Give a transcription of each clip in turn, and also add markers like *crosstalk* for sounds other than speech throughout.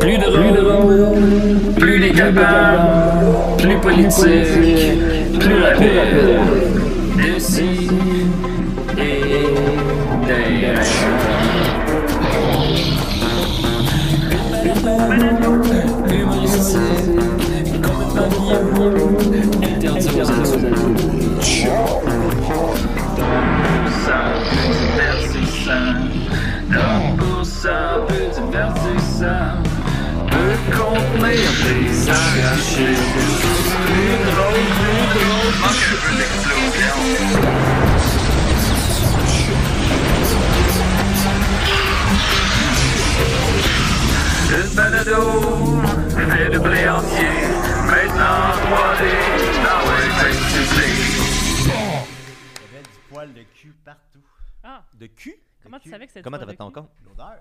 Plus de drôle, plus décapable, plus politique, plus rapide. D'ici et d'ailleurs. Complètement guillaume, Une balado fait de blé entier, maintenant 3D, dans les festivités. Il y avait du poil de cul partout. Ah, De cul? comment tu savais que c'était Comment du t'avais ton compte? L'odeur.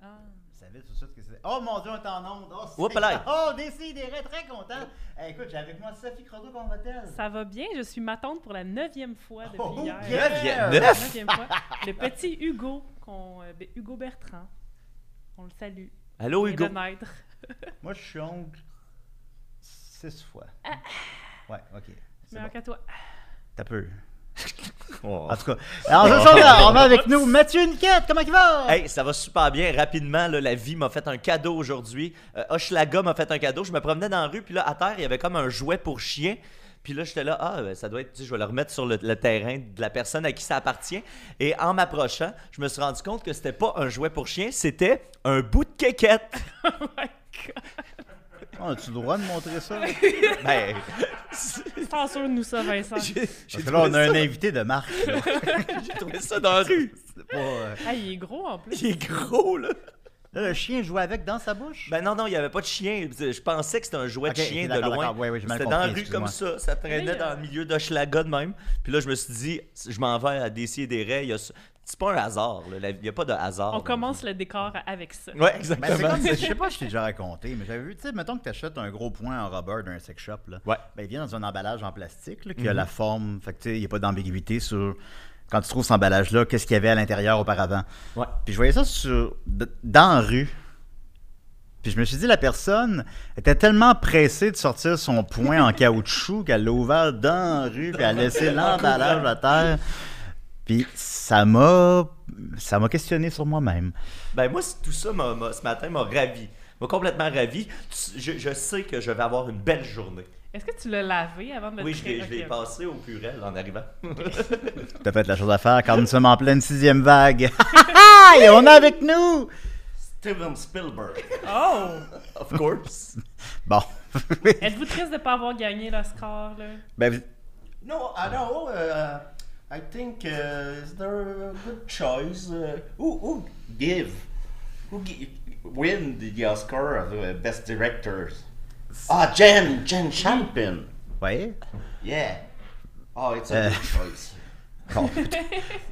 Ah. Vous savez tout c'est. Oh mon dieu, on est en onde. Oh, c'est- Oups là. Oh, décidérez, très content. Eh, écoute, j'ai avec moi Sophie Croteau qu'on va-t-elle? Ça va bien, je suis ma tante pour la neuvième fois depuis Oh, hier. yeah! Neuvième- La neuf? neuvième fois. *laughs* Le petit Hugo, qu'on, euh, ben, Hugo Bertrand. On le salue. Allô, Hugo? *laughs* Moi, je suis oncle six fois. Ouais, ok. C'est bon. qu'à toi. T'as peu. *laughs* Oh. En tout cas. Alors, ce soir, on va avec nous Mathieu Niquette. Comment il va? Hey, ça va super bien. Rapidement, là, la vie m'a fait un cadeau aujourd'hui. Euh, Hochelaga m'a fait un cadeau. Je me promenais dans la rue, puis là, à terre, il y avait comme un jouet pour chien. Puis là, j'étais là, ah, ben, ça doit être, tu sais, je vais le remettre sur le, le terrain de la personne à qui ça appartient. Et en m'approchant, je me suis rendu compte que c'était pas un jouet pour chien, c'était un bout de quéquette. *laughs* Oh my God. Oh, As-tu le droit de montrer ça? *laughs* ben, Censure-nous ça, Vincent. j'ai Parce j'ai que là, on trouvé, a un ça- invité de marque. là. *laughs* j'ai trouvé ça dans la rue. C'est pas, euh, Ah, il est gros en plus. Il est gros, là. Là, le chien jouait avec dans sa bouche? Ben non, non, il n'y avait pas de chien. Je pensais que c'était un jouet Ok, de chien de d'accord, loin. d'accord. Ouais, ouais, j'ai mal c'était dans la compris, rue comme excuse-moi. ça. Ça traînait Oui, dans euh, le milieu d'Hochelaga de même. Puis là, je me suis dit, je m'en vais à Dessier des Raies. C'est pas un hasard. Il n'y a pas de hasard. On commence le décor avec ça. Ouais, Ben, exactement. comme, je sais pas si je t'ai déjà raconté, mais j'avais vu, tu sais, mettons que tu achètes un gros point en rubber d'un sex shop, là. Ouais. Ben, il vient dans un emballage en plastique, là, qui a la forme, fait que, tu sais, il n'y a pas d'ambiguïté sur, quand tu trouves cet emballage-là, qu'est-ce qu'il y avait à l'intérieur auparavant. Ouais. Puis je voyais ça sur, dans la rue. Puis je me suis dit, la personne était tellement pressée de sortir son point en caoutchouc qu'elle l'a ouvert dans la rue, puis elle a laissé *laughs* l'emballage à terre. Puis ça m'a, ça m'a questionné sur moi-même. Ben moi, tout ça, m'a- m'a- ce matin, m'a ravi. M'a complètement ravi. Je, je sais que je vais avoir une belle journée. Est-ce que tu l'as lavé avant de le Oui, je l'ai je passé au purel en arrivant. *laughs* T'as fait la chose à faire car nous sommes en pleine sixième vague. *laughs* Et on est avec nous! Steven Spielberg, Oh! of course. *laughs* Bon. Êtes-vous triste de ne pas avoir gagné l'Oscar, là? ben, vous- No, I know. Uh, I think uh, is there a good choice? Uh, who, who give? Who gi- win the Oscar of uh, best directors? Ah, Jen, Jen Champion. ouais. Yeah. Oh, it's a Uh, good choice. *laughs* Bon.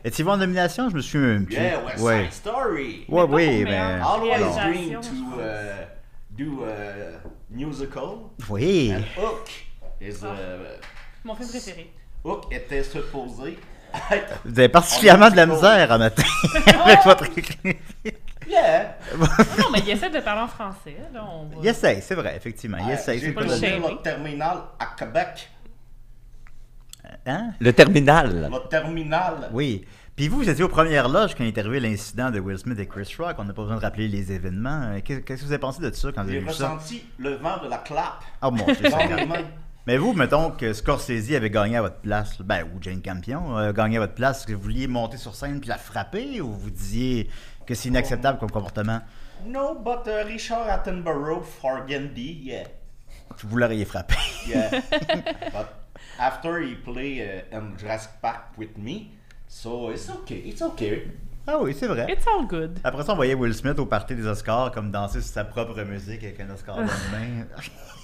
Est-il en nomination? Je me suis un peu. Yeah, West ouais. Side Story. Ouais, oui, pour mais. Always dream to uh, do a musical. Oui. And Hook is uh, Mon film préféré. Hook était supposé Vous avez particulièrement de la misère en matin *laughs* avec votre écrit. yeah. *laughs* Non, mais il essaie de parler en français, là. On va... Il essaye, c'est vrai, effectivement. Il essaye. J'ai c'est pas le de- chien. le terminal à Québec. Hein? Le terminal. Le terminal. Oui. Puis vous, vous étiez aux premières loges quand il est arrivé l'incident de Will Smith et Chris Rock. On n'a pas besoin de rappeler les événements. Qu'est- Qu'est-ce que vous avez pensé de ça quand vous avez J'ai vu ça? ressenti le vent de la clap Oh mon Dieu, Mais vous, mettons que Scorsese avait gagné à votre place, ben, ou Jane Campion a gagné à votre place, est-ce que vous vouliez monter sur scène puis la frapper ou vous disiez que c'est inacceptable comme comportement? No, but uh, Richard Attenborough for Gandhi, yeah. Vous l'auriez frappé. Yeah. *laughs* but after he play uh, in Jurassic Park with me, so it's okay, it's okay. Ah oui, c'est vrai. It's all good. Après ça, on voyait Will Smith au party des Oscars comme danser sur sa propre musique avec un Oscar dans les mains.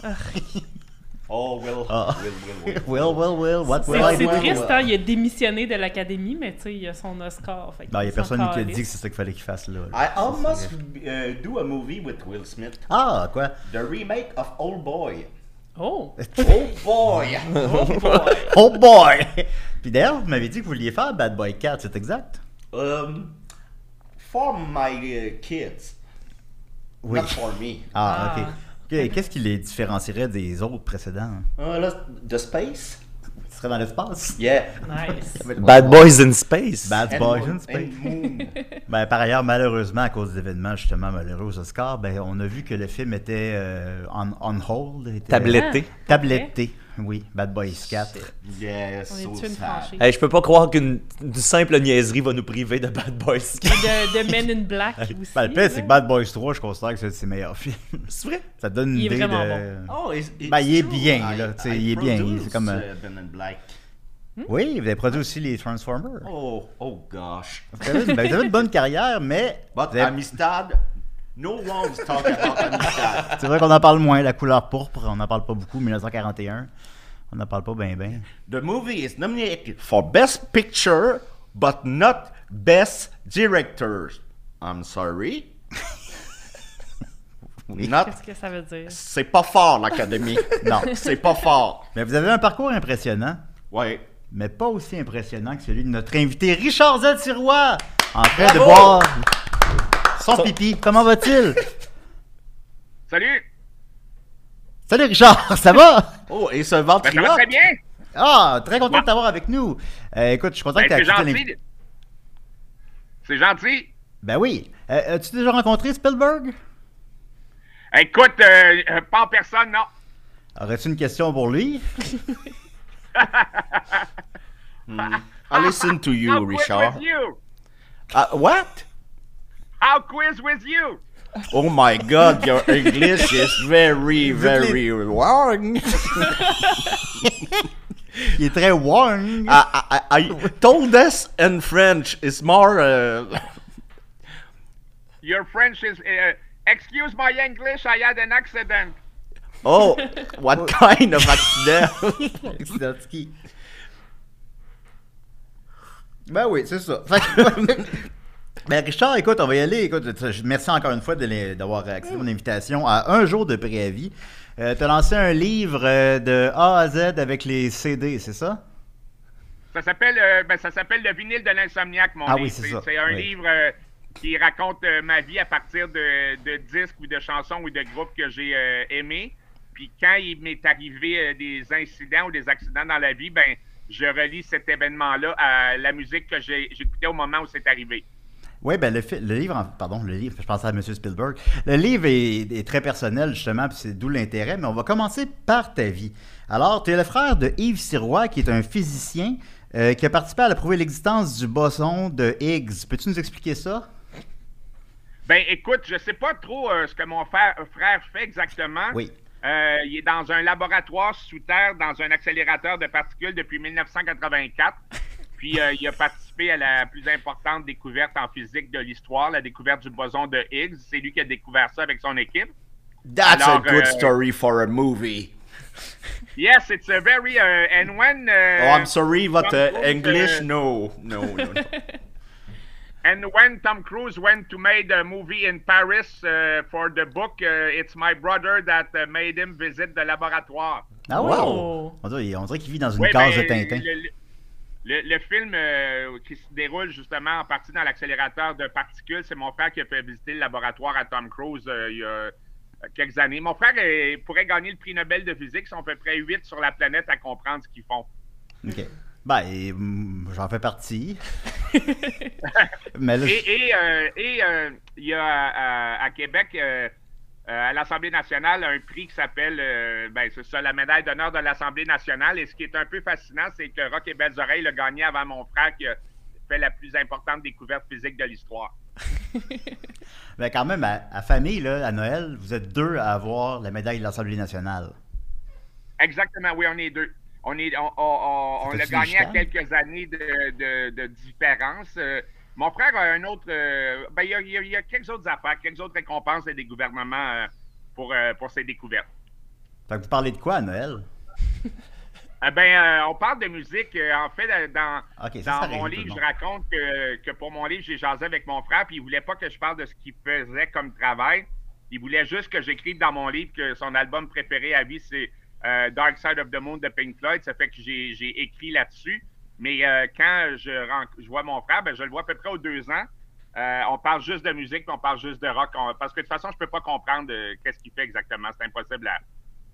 *laughs* Oh, Will, Ah. Will, Will, Will. *laughs* Will, Will, Will, what C'est will I c'est do? triste, hein? Il a démissionné de l'Académie, mais tu sais, il a son Oscar. Fait Non, il n'y a personne qui a dit que c'est ça qu'il fallait qu'il fasse là. I almost uh, do a movie with Will Smith. Ah, quoi? The remake of Old Boy. Oh! *laughs* Old Boy! Oh *laughs* boy! Oh boy! Puis d'ailleurs, vous m'avez dit que vous vouliez faire Bad Boy 4, c'est exact? um, for my uh, kids. Oui. Not for me. Ah, Ah. ok. Qu'est-ce qui les différencierait des autres précédents? Uh, là, the space? Ce serait dans l'espace? Yeah. Nice. Bad Boys in Space? Bad And Boys in Space. moon. *laughs* Ben, par ailleurs, malheureusement, à cause des événements justement malheureux aux Oscars, ben, on a vu que le film était euh, on, on hold. était- Tabletté. Tabletté, *laughs* oui. Bad Boys 4. Yeah, On so est-tu une sad. franchise? Hey, je peux pas croire qu'une une simple niaiserie va nous priver de Bad Boys. De, de Men in Black *laughs* aussi. Ben, le pire, c'est que Bad Boys 3, je considère que c'est un de ses meilleurs films. C'est vrai? Ça donne une Il est idée de... Oh, it's, it's Ben, il est true. bien, I- là, tu sais, I il est bien, c'est comme, uh, Ben Black. Oui, vous avez produit aussi les Transformers. Oh, oh gosh. Vous, avez, ben, vous avez une bonne carrière, mais... But avez- Amistad, no one's talking about Amistad. C'est vrai qu'on en parle moins, la couleur pourpre, on n'en parle pas beaucoup, 1941. On n'en parle pas bien, bien. The movie is nominated for Best Picture, but not Best Director. I'm sorry. *laughs* Not. Qu'est-ce que ça veut dire? C'est pas fort, l'Académie. *laughs* Non. C'est pas fort. Mais vous avez un parcours impressionnant, Ouais. mais pas aussi impressionnant que celui de notre invité Richard Z. Sirois, en train de boire son pipi. Comment va-t-il? *laughs* Salut! Salut Richard, *laughs* ça va? Oh, et ce Ben, ça va très bien! Ah, très content de t'avoir avec nous. Euh, écoute, je suis content Ben, que tu aies c'est accepté. C'est gentil. Ben oui. Euh, As-tu déjà rencontré Spielberg? Écoute, euh, pas en personne, non. Aurais-tu une question pour lui? *laughs* I listen to you, Richard. with you? Uh, what? How quiz with you? Oh my God, your English is very, very wrong. Il est très warm. I, I, I told us in French is more. Uh, Your French is. Uh, excuse my English, I had an accident. oh, what kind of accident? *laughs* Accident de ski. Ben oui, c'est ça. *laughs* Ben Richard, écoute, on va y aller. Écoute, merci encore une fois d'avoir accepté mon invitation à un jour de préavis. Euh, tu as lancé un livre euh, de A à Z avec les CD, c'est ça? Ça s'appelle, euh, ben, ça s'appelle Le vinyle de l'insomniaque, mon Ah livre. oui, c'est ça. C'est un Oui. livre euh, qui raconte ma vie à partir de, de disques ou de chansons ou de groupes que j'ai aimés. Puis quand il m'est arrivé des incidents ou des accidents dans la vie, ben je relie cet événement-là à la musique que j'écoutais au moment où c'est arrivé. Oui, ben le, livre, en- pardon, le livre, je pensais à M. Spielberg. Le livre est, est très personnel, justement, puis c'est d'où l'intérêt, mais on va commencer par ta vie. Alors, tu es le frère de Yves Sirois, qui est un physicien euh, qui a participé à prouver l'existence du boson de Higgs. Peux-tu nous expliquer ça? Ben écoute, je sais pas trop euh, ce que mon frère, frère fait exactement. Oui. Euh, il est dans un laboratoire sous terre, dans un accélérateur de particules depuis 1984. Puis euh, il a participé à la plus importante découverte en physique de l'histoire, la découverte du boson de Higgs. C'est lui qui a découvert ça avec son équipe. That's Alors, a good euh, story for a movie. Yes, it's a very uh, and when uh, Oh, I'm sorry, but Tom uh, Cruise, English, uh, no, no, no. no. *laughs* And when Tom Cruise went to make a movie in Paris uh, for the book, uh, it's my brother that uh, made him visit the laboratoire. Ah ouais? Wow. On dirait, qu'il vit dans une Oui, case ben, de Tintin. Le, le- le- le film euh, qui se déroule justement en partie dans l'accélérateur de particules, c'est mon frère qui a fait visiter le laboratoire à Tom Cruise euh, il y a quelques années. Mon frère euh, pourrait gagner le prix Nobel de physique. Ils sont à peu près 8 sur la planète à comprendre ce qu'ils font. OK. Ben, hum, j'en fais partie. *laughs* Mais là, Et, il y a à, à Québec, à l'Assemblée nationale, un prix qui s'appelle, euh, ben, c'est ça, la médaille d'honneur de l'Assemblée nationale. Et ce qui est un peu fascinant, c'est que Rock et Belles Oreilles l'a gagné avant mon frère qui a fait la plus importante découverte physique de l'histoire. *laughs* ben, quand même, à, à famille, là, à Noël, vous êtes deux à avoir la médaille de l'Assemblée nationale. Exactement, oui, on est deux. On, est, on, l'a gagné à quelques années de, de- de différence. Euh, mon frère a un autre. euh, ben, il y a, il y quelques autres affaires, quelques autres récompenses des gouvernements euh, pour, euh, pour ses découvertes. Fait que vous parlez de quoi à Noël? *laughs* Eh ben, euh, on parle de musique. euh, en fait, euh, dans, ça, ça mon livre, je raconte que, que pour mon livre, j'ai jasé avec mon frère, puis il voulait pas que je parle de ce qu'il faisait comme travail. Il voulait juste que j'écrive dans mon livre que son album préféré à vie, c'est euh, Dark Side of the Moon de Pink Floyd. Ça fait que j'ai j'ai écrit là-dessus. Mais euh, quand je, je vois mon frère, ben, je le vois à peu près aux deux ans. Euh, on parle juste de musique, puis on parle juste de rock. On- parce que de toute façon, je peux pas comprendre euh, qu'est-ce qu'il fait exactement. C'est impossible à,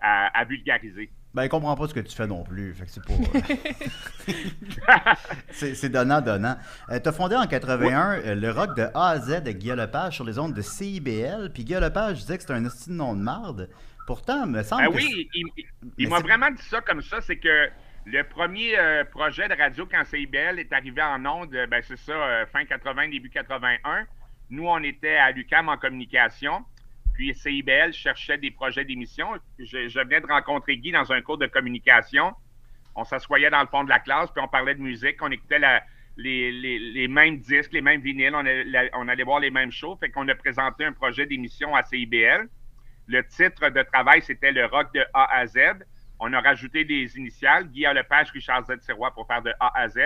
à- à vulgariser. Ben, il comprend pas ce que tu fais non plus. Fait que c'est pas. *laughs* *laughs* c'est c'est donnant-donnant. Euh, T'as fondé en 81 euh, le rock de A à Z de Guy Lepage sur les ondes de CIBL. Puis Guy Lepage disait que c'était un esti de nom de marde. Pourtant, me semble Ah que oui, il, il- il m'a vraiment dit ça comme ça, c'est que le premier euh, projet de radio quand CIBL est arrivé en ondes, euh, ben c'est ça, euh, fin 80, début 81. Nous, on était à l'UCAM en communication. Puis CIBL cherchait des projets d'émission. Je, je venais de rencontrer Guy dans un cours de communication. On s'assoyait dans le fond de la classe, puis on parlait de musique. On écoutait les, mêmes disques, les mêmes vinyles. On, allait- on allait voir les mêmes shows. Fait qu'on a présenté un projet d'émission à CIBL. Le titre de travail, c'était le rock de A à Z. On a rajouté des initiales, Guy Lepage, Richard Z. Sirois pour faire de A à Z.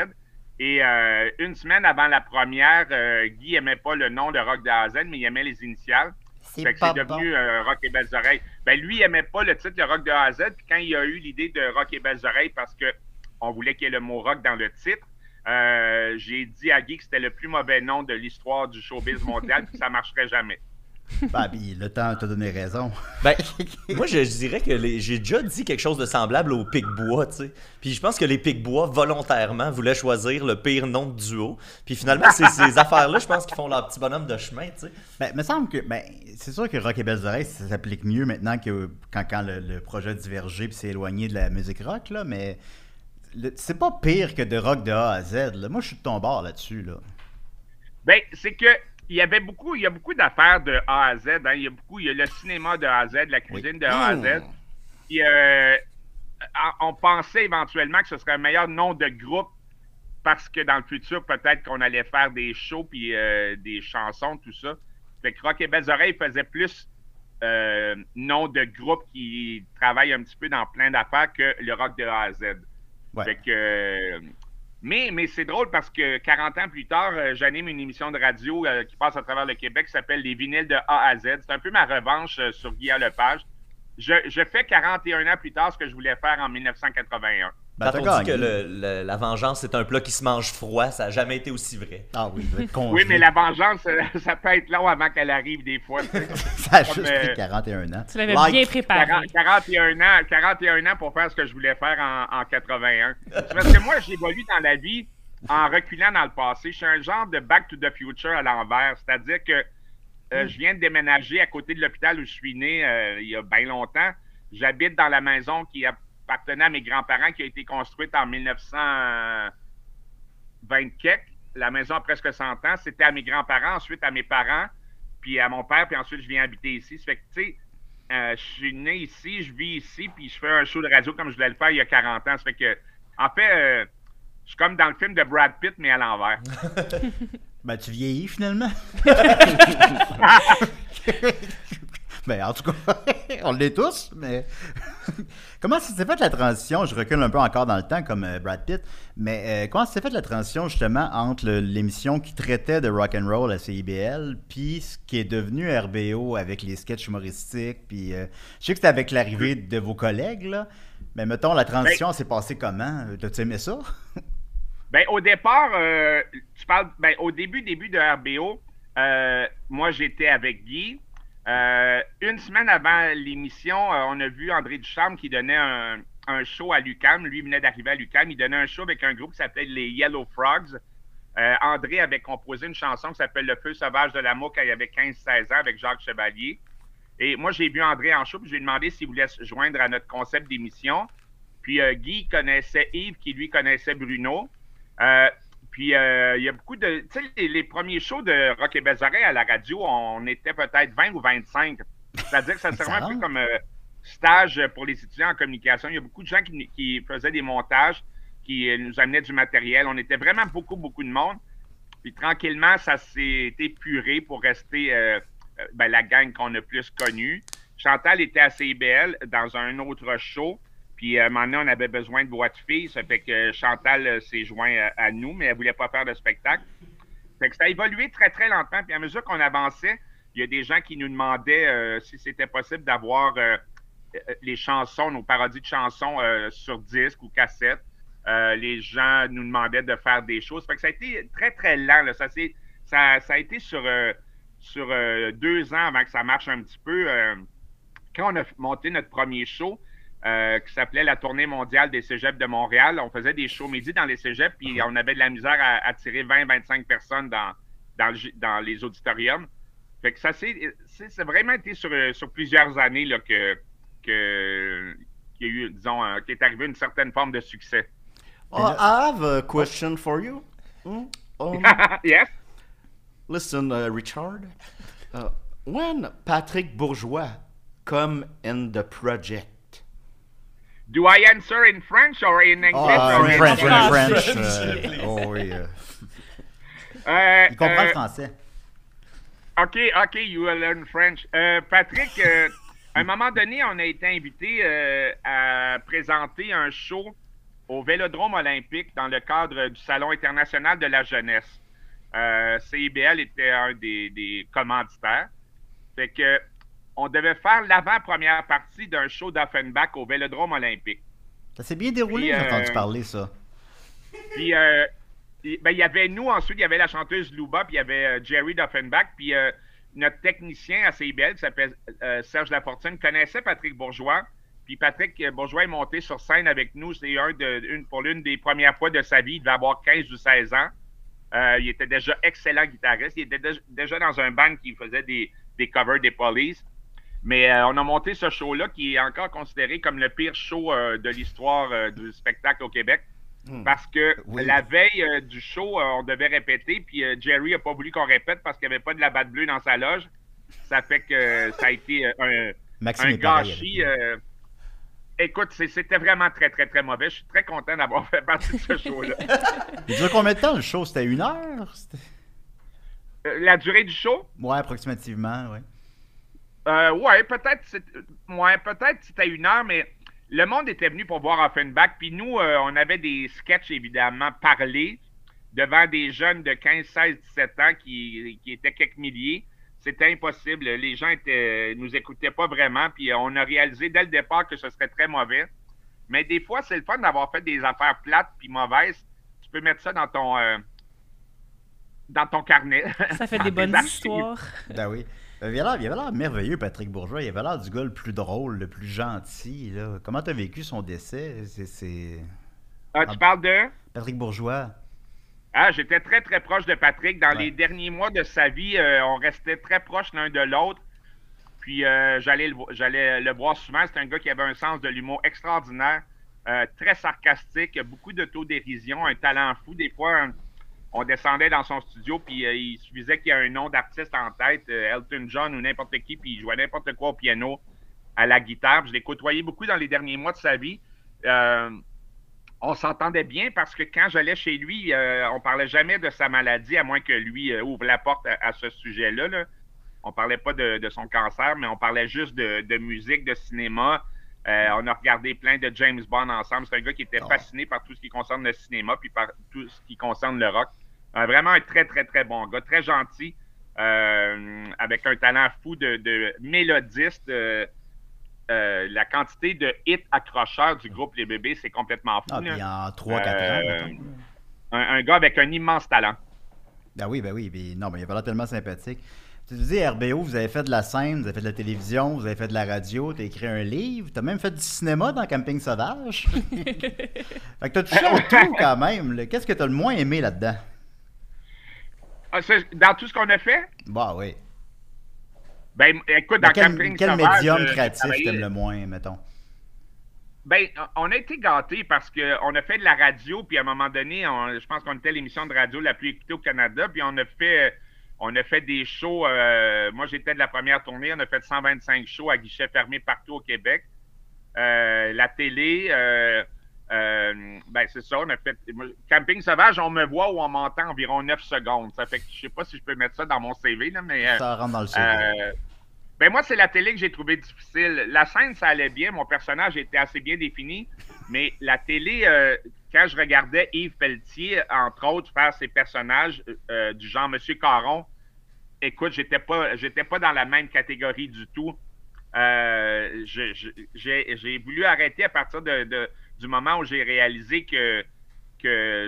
Et euh, une semaine avant la première, euh, Guy aimait pas le nom de rock de A à Z, mais il aimait les initiales. C'est devenu euh, Rock et Belles Oreilles. Ben, lui, il aimait pas le titre, le rock de A à Z. Puis quand il a eu l'idée de Rock et Belles Oreilles, parce que on voulait qu'il y ait le mot rock dans le titre, euh, j'ai dit à Guy que c'était le plus mauvais nom de l'histoire du showbiz mondial, puis ça marcherait jamais. Ben, puis le temps t'a donné raison. Ben, *laughs* moi, je, je dirais que les- j'ai déjà dit quelque chose de semblable aux Pic-Bois, tu sais. Puis je pense que les Pic-Bois, volontairement, voulaient choisir le pire nom de duo. Puis finalement, c'est ces *laughs* affaires-là, je pense qu'ils font leur petit bonhomme de chemin, tu sais. Ben, me semble que. Ben, c'est sûr que Rock et Belles Oreilles, ça s'applique mieux maintenant que quand, quand le, le projet a divergé puis s'est éloigné de la musique rock, là, mais. le- C'est pas pire que de rock de A à Z. là. Moi, je suis de ton bord là-dessus. Là. Ben, c'est que il y avait beaucoup, il y a beaucoup d'affaires de A à Z. hein. Il y a beaucoup, il y a le cinéma de A à Z, la cuisine de A à Z. Puis, euh, on on pensait éventuellement que ce serait un meilleur nom de groupe parce que dans le futur, peut-être qu'on allait faire des shows puis euh, des chansons, tout ça. Fait que Rock et Belles Oreilles faisait plus euh, nom de groupe qui travaille un petit peu dans plein d'affaires que le rock de A à Z. Ouais. Fait que, euh, mais mais c'est drôle parce que 40 ans plus tard, euh, j'anime une émission de radio euh, qui passe à travers le Québec qui s'appelle Les vinyles de A à Z. C'est un peu ma revanche euh, sur Guy Lepage. Je, je fais 41 ans plus tard ce que je voulais faire en 1981. Ben, Quand on dit que le- le- la vengeance, c'est un plat qui se mange froid, ça n'a jamais été aussi vrai. Ah oui, être. Oui, mais la vengeance, euh, *laughs* ça peut être long avant qu'elle arrive des fois. *laughs* Ça a comme, juste euh, pris 41 ans. Tu l'avais Like. bien préparé. 40 41 ans, 41 ans pour faire ce que je voulais faire en, en 81. C'est parce que moi, j'évolue dans la vie en reculant dans le passé. Je suis un genre de back to the future à l'envers. C'est-à-dire que euh, je viens de déménager à côté de l'hôpital où je suis né euh, il y a bien longtemps. J'habite dans la maison qui appartenait à mes grands-parents, qui a été construite en 1920 quelque. La maison a presque 100 ans. C'était à mes grands-parents, ensuite à mes parents, puis à mon père, puis ensuite je viens habiter ici. Ça fait que, tu sais, euh, je suis né ici, je vis ici, puis je fais un show de radio comme je voulais le faire il y a 40 ans. Ça fait que, en fait, euh, je suis comme dans le film de Brad Pitt, mais à l'envers. *laughs* Ben, tu vieillis finalement. *laughs* ben, en tout cas, *laughs* on l'est tous, mais. *laughs* comment ça s'est fait la transition? Je recule un peu encore dans le temps, comme euh, Brad Pitt, mais euh, comment ça s'est fait la transition justement entre l'émission qui traitait de rock and roll à CIBL, puis ce qui est devenu RBO avec les sketchs humoristiques, puis euh, je sais que c'était avec l'arrivée de vos collègues, là, mais mettons, la transition s'est passée comment? T'as-tu aimé ça? *laughs* Ben, au départ, euh, tu parles, ben, au début, début de RBO, moi, j'étais avec Guy. Euh, une semaine avant l'émission, euh, on a vu André Ducharme qui donnait un, show à l'UCAM. Lui venait d'arriver à l'UCAM. Il donnait un show avec un groupe qui s'appelait les Yellow Frogs. Euh, André avait composé une chanson qui s'appelle Le Feu sauvage de l'amour quand il avait 15-16 ans avec Jacques Chevalier. Et moi, j'ai vu André en show, je lui ai demandé s'il voulait se joindre à notre concept d'émission. Puis Guy connaissait Yves, qui lui connaissait Bruno. Puis euh, il y a beaucoup de. Tu sais, les, les premiers shows de Rock et Oreilles à la radio, on était peut-être 20 ou 25. C'est-à-dire que ça *laughs* servait un peu comme euh, stage pour les étudiants en communication. Il y a beaucoup de gens qui, qui faisaient des montages, qui euh, nous amenaient du matériel. On était vraiment beaucoup, beaucoup de monde. Puis tranquillement, ça s'est épuré pour rester euh, ben, la gang qu'on a plus connue. Chantal était à CBL dans un autre show. Puis à un moment donné, on avait besoin de voix de filles. Ça fait que Chantal euh, s'est joint à, nous, mais elle voulait pas faire de spectacle. Fait que ça a évolué très, très lentement. Puis à mesure qu'on avançait, il y a des gens qui nous demandaient euh, si c'était possible d'avoir euh, les chansons, nos parodies de chansons sur disque ou cassette. Les gens nous demandaient de faire des choses. Fait que ça a été très, très lent. Ça a été sur, deux ans avant que ça marche un petit peu. Quand on a monté notre premier show, euh, qui s'appelait la tournée mondiale des cégeps de Montréal, on faisait des shows midi dans les cégeps, puis on avait de la misère à attirer 20-25 personnes dans, dans, le- dans les auditoriums. Fait que ça c'est- c'est vraiment été sur, euh, sur plusieurs années là, que, que qu'il y a eu, disons, un- qu'il est arrivé une certaine forme de succès. Oh, I have a question for you. Hmm? Um, *laughs* yes? listen, uh, Richard. Uh, when Patrick Bourgeois come in the project, Do I answer in French or in English? Ah, or en in- French, en Ah, French. *laughs* French, euh, oh oui. euh, Euh, Il comprend le français. OK, OK, you will learn French. Euh, Patrick, euh, à un moment donné, on a été invité euh, à présenter un show au Vélodrome olympique dans le cadre du Salon international de la jeunesse. CIBL était un des, des commanditaires. Fait que on devait faire l'avant-première partie d'un show d'Offenbach au Vélodrome olympique. Ça s'est bien déroulé, j'ai entendu euh, parler ça. Puis, euh, il ben, il y avait nous, ensuite, il y avait la chanteuse Louba, puis il y avait euh, Jerry Doffenbach, puis euh, notre technicien à CIBL, qui s'appelle Serge Lafortune, connaissait Patrick Bourgeois. Puis Patrick Bourgeois est monté sur scène avec nous. C'est un de, une, pour l'une des premières fois de sa vie. Il devait avoir 15 ou 16 ans. Il était déjà excellent guitariste. Il était déjà- déjà dans un band qui faisait des, des covers des Police. Mais euh, on a monté ce show-là qui est encore considéré comme le pire show euh, de l'histoire euh, du spectacle au Québec. Parce que Oui. la veille du show, on devait répéter, puis Jerry a pas voulu qu'on répète parce qu'il n'y avait pas de la batte bleue dans sa loge. Ça fait que ça a été un, gâchis. écoute, c'était vraiment très, très, très mauvais. Je suis très content d'avoir *laughs* fait partie de ce show-là. Il dure combien de temps le show? C'était une heure? La durée du show? Ouais, approximativement, ouais. Euh, ouais, peut-être c'est- ouais, peut-être c'était une heure, mais le monde était venu pour voir Offenbach. Puis nous, euh, on avait des sketchs, évidemment, parlés devant des jeunes de 15, 16, 17 ans qui, qui étaient quelques milliers. C'était impossible. Les gens étaient, nous écoutaient pas vraiment. Puis on a réalisé dès le départ que ce serait très mauvais. Mais des fois, c'est le fun d'avoir fait des affaires plates puis mauvaises. Tu peux mettre ça dans ton, euh, dans ton carnet. Ça fait *laughs* des bonnes histoires. Ben oui. Euh, Il avait l'air- merveilleux, Patrick Bourgeois. Il avait l'air du gars le plus drôle, le plus gentil. Là. Comment t'as vécu son décès? C'est-. Ah, tu parles de? Patrick Bourgeois. Ah, j'étais très, très proche de Patrick. Dans Ouais. les derniers mois de sa vie, euh, on restait très proches l'un de l'autre. Puis euh, j'allais le, vo- j'allais le voir souvent. C'est un gars qui avait un sens de l'humour extraordinaire, euh, très sarcastique, beaucoup d'autodérision, un talent fou. Des fois, on descendait dans son studio, puis euh, il suffisait qu'il y ait un nom d'artiste en tête, euh, Elton John ou n'importe qui, puis il jouait n'importe quoi au piano, à la guitare. Je l'ai côtoyé beaucoup dans les derniers mois de sa vie. Euh, on s'entendait bien parce que quand j'allais chez lui, on parlait jamais de sa maladie, à moins que lui ouvre la porte à, ce sujet-là. Là. On parlait pas de, son cancer, mais on parlait juste de musique, de cinéma. Euh, on a regardé plein de James Bond ensemble. C'est un gars qui était Oh. fasciné par tout ce qui concerne le cinéma, puis par tout ce qui concerne le rock. Euh, vraiment un très, très, très bon gars, très gentil, euh, avec un talent fou de, de mélodiste. la quantité de hits accrocheurs du groupe Les Bébés, c'est complètement fou. Ah, puis en 3-4 Euh, ans. un, un gars avec un immense talent. Ben oui, ben oui. non, mais il avait l'air tellement sympathique. Tu dis, RBO, vous avez fait de la scène, vous avez fait de la télévision, vous avez fait de la radio, t'as écrit un livre, t'as même fait du cinéma dans Camping Sauvage. *laughs* fait que t'as touché au tout quand même. Qu'est-ce que t'as le moins aimé là-dedans? Ah, dans tout ce qu'on a fait, Bah oui. ben écoute, dans quel Camping quel Sauvage, médium euh, créatif t'aimes le moins, mettons? Ben, on a été gâtés parce qu'on a fait de la radio, puis à un moment donné, on- je pense qu'on était l'émission de radio la plus écoutée au Canada, puis on a fait, on a fait des shows. euh, moi, j'étais de la première tournée, on a fait 125 shows à guichet fermé partout au Québec. Euh, la télé, euh, ben c'est ça, on a fait. Camping Sauvage, on me voit ou on m'entend environ 9 secondes. Ça fait que je sais pas si je peux mettre ça dans mon CV, là, mais. Ça rentre dans le CV. ben moi, c'est la télé que j'ai trouvé difficile. La scène, ça allait bien. Mon personnage était assez bien défini. Mais la télé, quand je regardais Yves Pelletier, entre autres, faire ses personnages euh, du genre Monsieur Caron, écoute, j'étais pas, j'étais pas dans la même catégorie du tout. Euh, j'ai, voulu arrêter à partir du moment où j'ai réalisé que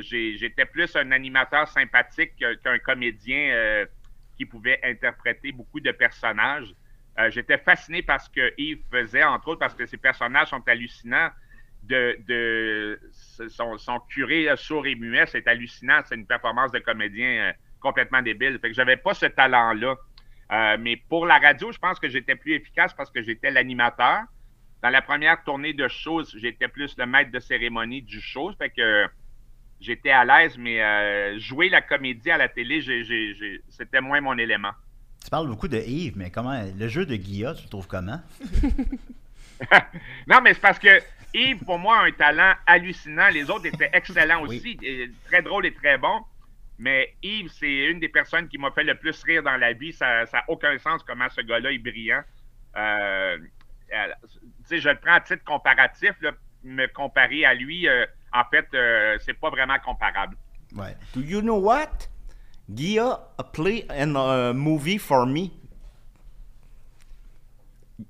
j'étais plus un animateur sympathique que- qu'un comédien euh, qui pouvait interpréter beaucoup de personnages. Euh, j'étais fasciné par ce que Yves faisait, entre autres parce que ses personnages sont hallucinants. De, de son, son curé sourd et muet, c'est hallucinant. C'est une performance de comédien euh, complètement débile. Fait que j'avais pas ce talent-là. Euh, mais pour la radio, je pense que j'étais plus efficace parce que j'étais l'animateur. Dans la première tournée de shows, j'étais plus le maître de cérémonie du show. Fait que euh, j'étais à l'aise, mais euh, jouer la comédie à la télé, c'était moins mon élément. Tu parles beaucoup de Yves, mais comment le jeu de Guilla, tu le trouves comment? *laughs* *laughs* Non, mais c'est parce que Yves, pour moi, a un talent hallucinant. Les autres étaient excellents aussi, très drôles et très bons. Mais Yves, c'est une des personnes qui m'a fait le plus rire dans la vie. Ça n'a aucun sens comment ce gars-là est brillant. Euh, euh, tu sais, je le prends à titre comparatif. là, me comparer à lui, euh, en fait, euh, c'est pas vraiment comparable. Ouais. Do you know what? Gia play in a movie for me.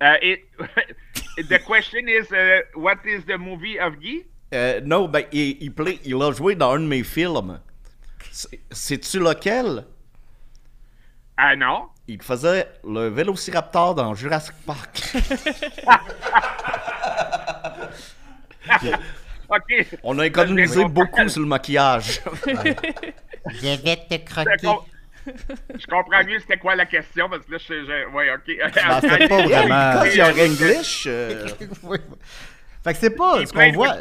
Uh, it, *laughs* the question is, uh, what is the movie of Guy? Euh, non, ben, il, il, play- il a joué dans un de mes films. C'est- Sais-tu lequel? Ah non? Il faisait le Vélociraptor dans Jurassic Park. *laughs* OK. On a économisé beaucoup sur le maquillage. *laughs* Je vais te com- Je comprends mieux c'était quoi la question parce que là, je. je ouais, OK. Ben, c'était pas vraiment- Because you're English. euh, *laughs* Oui. Fait que c'est pas ce qu'on voit.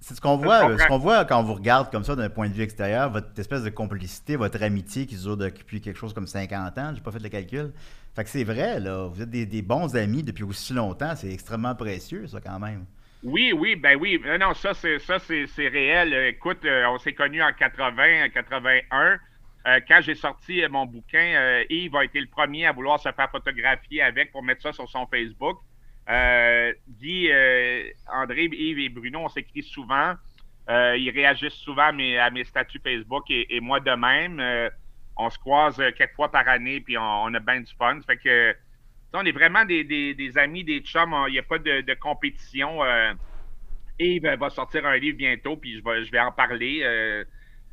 C'est ce qu'on voit, comprends. ce qu'on voit quand on vous regarde comme ça d'un point de vue extérieur, votre espèce de complicité, votre amitié qui dure depuis quelque chose comme 50 ans, j'ai pas fait le calcul. Fait que c'est vrai, là, vous êtes des, des bons amis depuis aussi longtemps, c'est extrêmement précieux, ça, quand même. Oui, oui, ben oui. Euh, Non, ça, c'est ça, c'est c'est réel. Euh, Écoute, euh, on s'est connus en 80, en 81. Euh, quand j'ai sorti euh, mon bouquin, euh, Yves a été le premier à vouloir se faire photographier avec pour mettre ça sur son Facebook. Guy, André, Yves et Bruno, on s'écrit souvent. Ils réagissent souvent à mes, statuts Facebook et, moi de même. On se croise quelques fois par année puis on, a bien du fun. Fait que on est vraiment des, amis, des chums. Il n'y a pas de, compétition. Yves va sortir un livre bientôt, puis je vais en parler.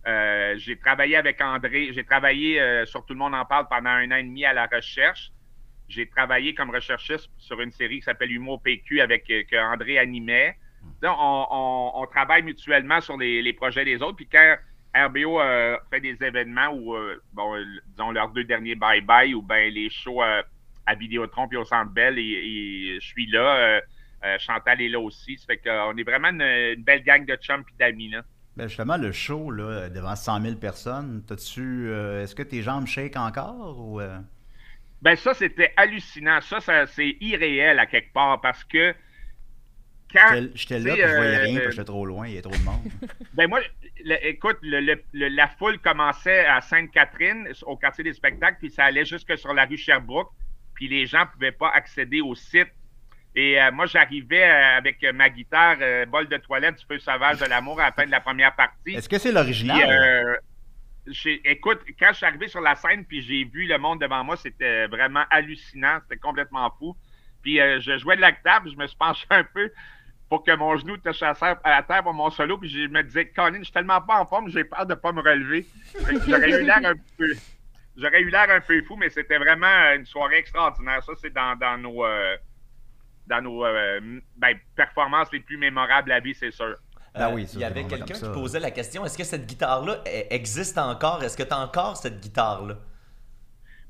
Euh, j'ai travaillé avec André, j'ai travaillé euh, sur Tout le monde en parle pendant un an et demi à la recherche. J'ai travaillé comme recherchiste sur une série qui s'appelle Humour PQ avec euh, que André animait. On, travaille mutuellement sur les, projets des autres. Puis quand RBO fait des événements ou disons leurs deux derniers bye bye ou ben les shows à Vidéotron puis au Centre Bell et, je suis là. Chantal est là aussi. Ça fait qu'on est vraiment une, une belle gang de chums et d'amis là. Ben justement, le show, là, devant 100 000 personnes, t'as-tu, euh, est-ce que tes jambes shake encore ou... euh? Ben ça, c'était hallucinant. Ça, ça c'est irréel à quelque part parce que quand. J'étais- là, puis je voyais euh, rien, parce que j'étais trop loin, il y a trop de monde. *laughs* *laughs* Ben moi, le- écoute, le- la foule commençait à Sainte-Catherine, au quartier des spectacles, puis ça allait jusque sur la rue Sherbrooke, puis les gens pouvaient pas accéder au site. Et euh, moi, j'arrivais euh, avec ma guitare, euh, bol de toilette du feu sauvage de l'amour à la fin de la première partie. Est-ce que c'est Puis, l'original? euh, écoute, quand je suis arrivé sur la scène, puis j'ai vu le monde devant moi, c'était vraiment hallucinant, c'était complètement fou. Puis euh, je jouais de la guitare, puis je me suis penché *laughs* un peu pour que mon genou touche à terre, à terre pour mon solo, puis je me disais, Colin, je suis tellement pas en forme, j'ai peur de pas me relever. J'aurais eu l'air un *laughs* peu, j'aurais eu l'air un peu fou, mais c'était vraiment une soirée extraordinaire. Ça, c'est dans, dans nos, euh, dans nos euh, ben, performances les plus mémorables à vie, c'est sûr. Ah Euh, oui, ça, il y avait quelqu'un qui posait la question est-ce que cette guitare-là e- existe encore? Est-ce que tu as encore cette guitare-là?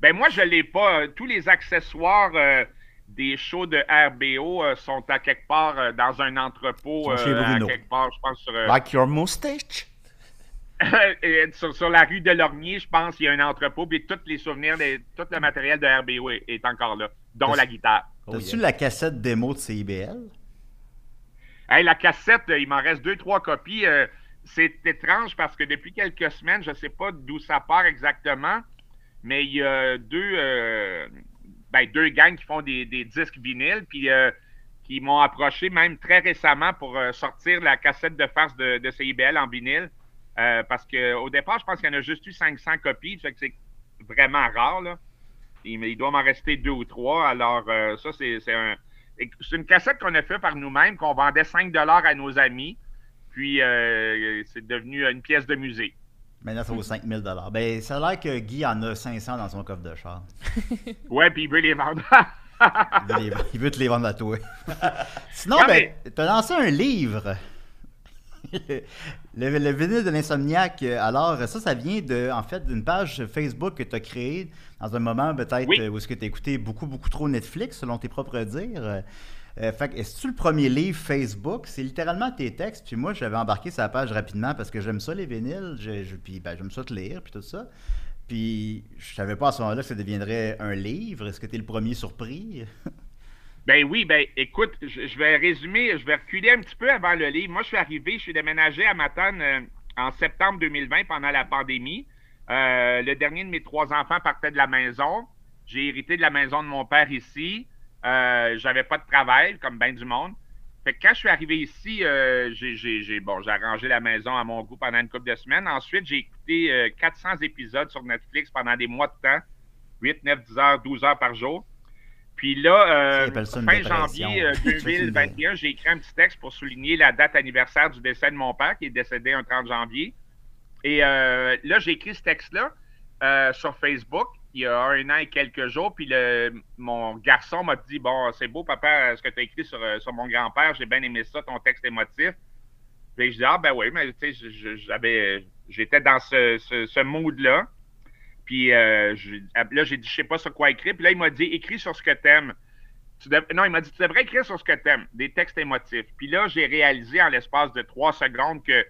Ben moi, je l'ai pas. Euh, Tous les accessoires euh, des shows de RBO euh, sont à quelque part euh, dans un entrepôt chez euh, à Bruno. quelque part, je pense sur, euh, like your mustache? *laughs* sur, sur la rue de Lormier, je pense qu'il y a un entrepôt, puis tous les souvenirs, tout le matériel de RBO est, est encore là, dont la guitare. Oh, T'as-tu yeah. la cassette démo de CIBL? Hey, la cassette, euh, il m'en reste deux, trois copies. euh, c'est étrange parce que depuis quelques semaines, je ne sais pas d'où ça part exactement, mais il y a deux, euh, ben, deux gangs qui font des, des disques vinyles, puis euh, qui m'ont approché même très récemment pour euh, sortir la cassette de farce de, de CIBL en vinyle. Euh, parce qu'au départ, je pense qu'il y en a juste eu 500 copies, fait que c'est vraiment rare. Là. Il, il doit m'en rester deux ou trois. Alors, euh, ça, c'est un, c'est une cassette qu'on a fait par nous-mêmes, qu'on vendait 5 à nos amis. puis, euh, c'est devenu une pièce de musée. Maintenant, ça vaut 5000 Ben, ça a l'air que Guy en a 500 dans son coffre de char. *laughs* Ouais, puis il veut les vendre. Il veut, les- il veut te les vendre à toi. *laughs* Sinon, Non, ben, t'as lancé un livre. Le, le vinyle de l'insomniaque. Alors, ça, ça vient de, en fait, d'une page Facebook que tu as créée dans un moment peut-être Oui. euh, où est-ce que tu as écouté beaucoup, beaucoup trop Netflix, selon tes propres dires. Euh, fait que, est-ce que le premier livre Facebook? C'est littéralement tes textes. Puis moi, j'avais embarqué la page rapidement parce que j'aime ça, les vinyles. Je, je- puis ben, j'aime ça te lire, puis tout ça. Puis je savais pas à ce moment-là que ça deviendrait un livre. Est-ce que tu es le premier surpris? *laughs* Ben oui, ben écoute, je, vais résumer, je vais reculer un petit peu avant le livre. Moi, je suis arrivé, je suis déménagé à Matane euh, en septembre 2020 pendant la pandémie. Euh, le dernier de mes trois enfants partait de la maison. J'ai hérité de la maison de mon père ici. Euh, J'avais pas de travail, comme bien du monde. Fait que quand je suis arrivé ici, j'ai bon, j'ai arrangé la maison à mon goût pendant une couple de semaines. Ensuite, j'ai écouté euh, 400 épisodes sur Netflix pendant des mois de temps. 8, 9, 10 heures, 12 heures par jour. Puis là, euh, fin janvier euh, *laughs* Ça, c'est une- 2021, j'ai écrit un petit texte pour souligner la date anniversaire du décès de mon père, qui est décédé un 30 janvier. Et euh, là, j'ai écrit ce texte-là euh, sur Facebook il y a un an et quelques jours. Puis le, mon garçon m'a dit Bon, c'est beau, papa, ce que tu as écrit sur, euh, sur mon grand-père. J'ai bien aimé ça, ton texte émotif. Puis je dis Ah, ben oui, mais tu sais, j'avais, j'étais dans ce, ce, ce mood-là. Puis euh, là, j'ai dit Je sais pas sur quoi écrire. Puis là, il m'a dit Écris sur ce que t'aimes. Tu dev- Non, il m'a dit Tu devrais écrire sur ce que t'aimes, des textes émotifs. Puis là, j'ai réalisé en l'espace de trois secondes que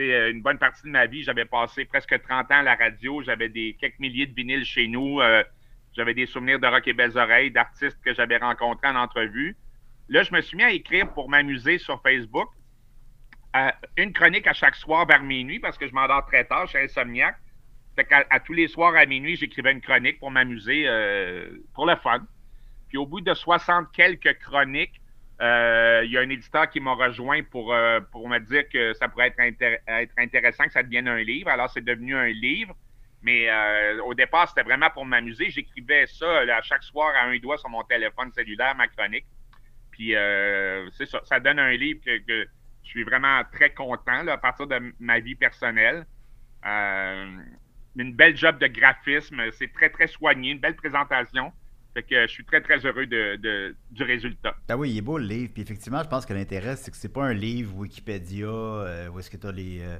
euh, une bonne partie de ma vie, j'avais passé presque 30 ans à la radio, j'avais des quelques milliers de vinyles chez nous, euh, j'avais des souvenirs de rock et belles oreilles, d'artistes que j'avais rencontrés en entrevue. Là, je me suis mis à écrire pour m'amuser sur Facebook. Une chronique à chaque soir vers minuit parce que je m'endors très tard, je suis insomniaque. Qu'à à tous les soirs à minuit, j'écrivais une chronique pour m'amuser, euh, pour le fun. Puis au bout de 60 quelques chroniques, euh, il y a un éditeur qui m'a rejoint pour, euh, pour me dire que ça pourrait être, intér- être intéressant que ça devienne un livre. Alors, c'est devenu un livre. Mais au départ, c'était vraiment pour m'amuser. J'écrivais ça là, chaque soir à un doigt sur mon téléphone cellulaire, ma chronique. Puis, c'est ça. Ça donne un livre que, je suis vraiment très content à partir de ma vie personnelle. Euh, une belle job de graphisme. C'est très, très soigné. Une belle présentation. Fait que je suis très, très heureux de, du résultat. Ah oui, il est beau le livre. Puis effectivement, je pense que l'intérêt, c'est que c'est pas un livre Wikipédia euh, où est-ce que tu as les, euh,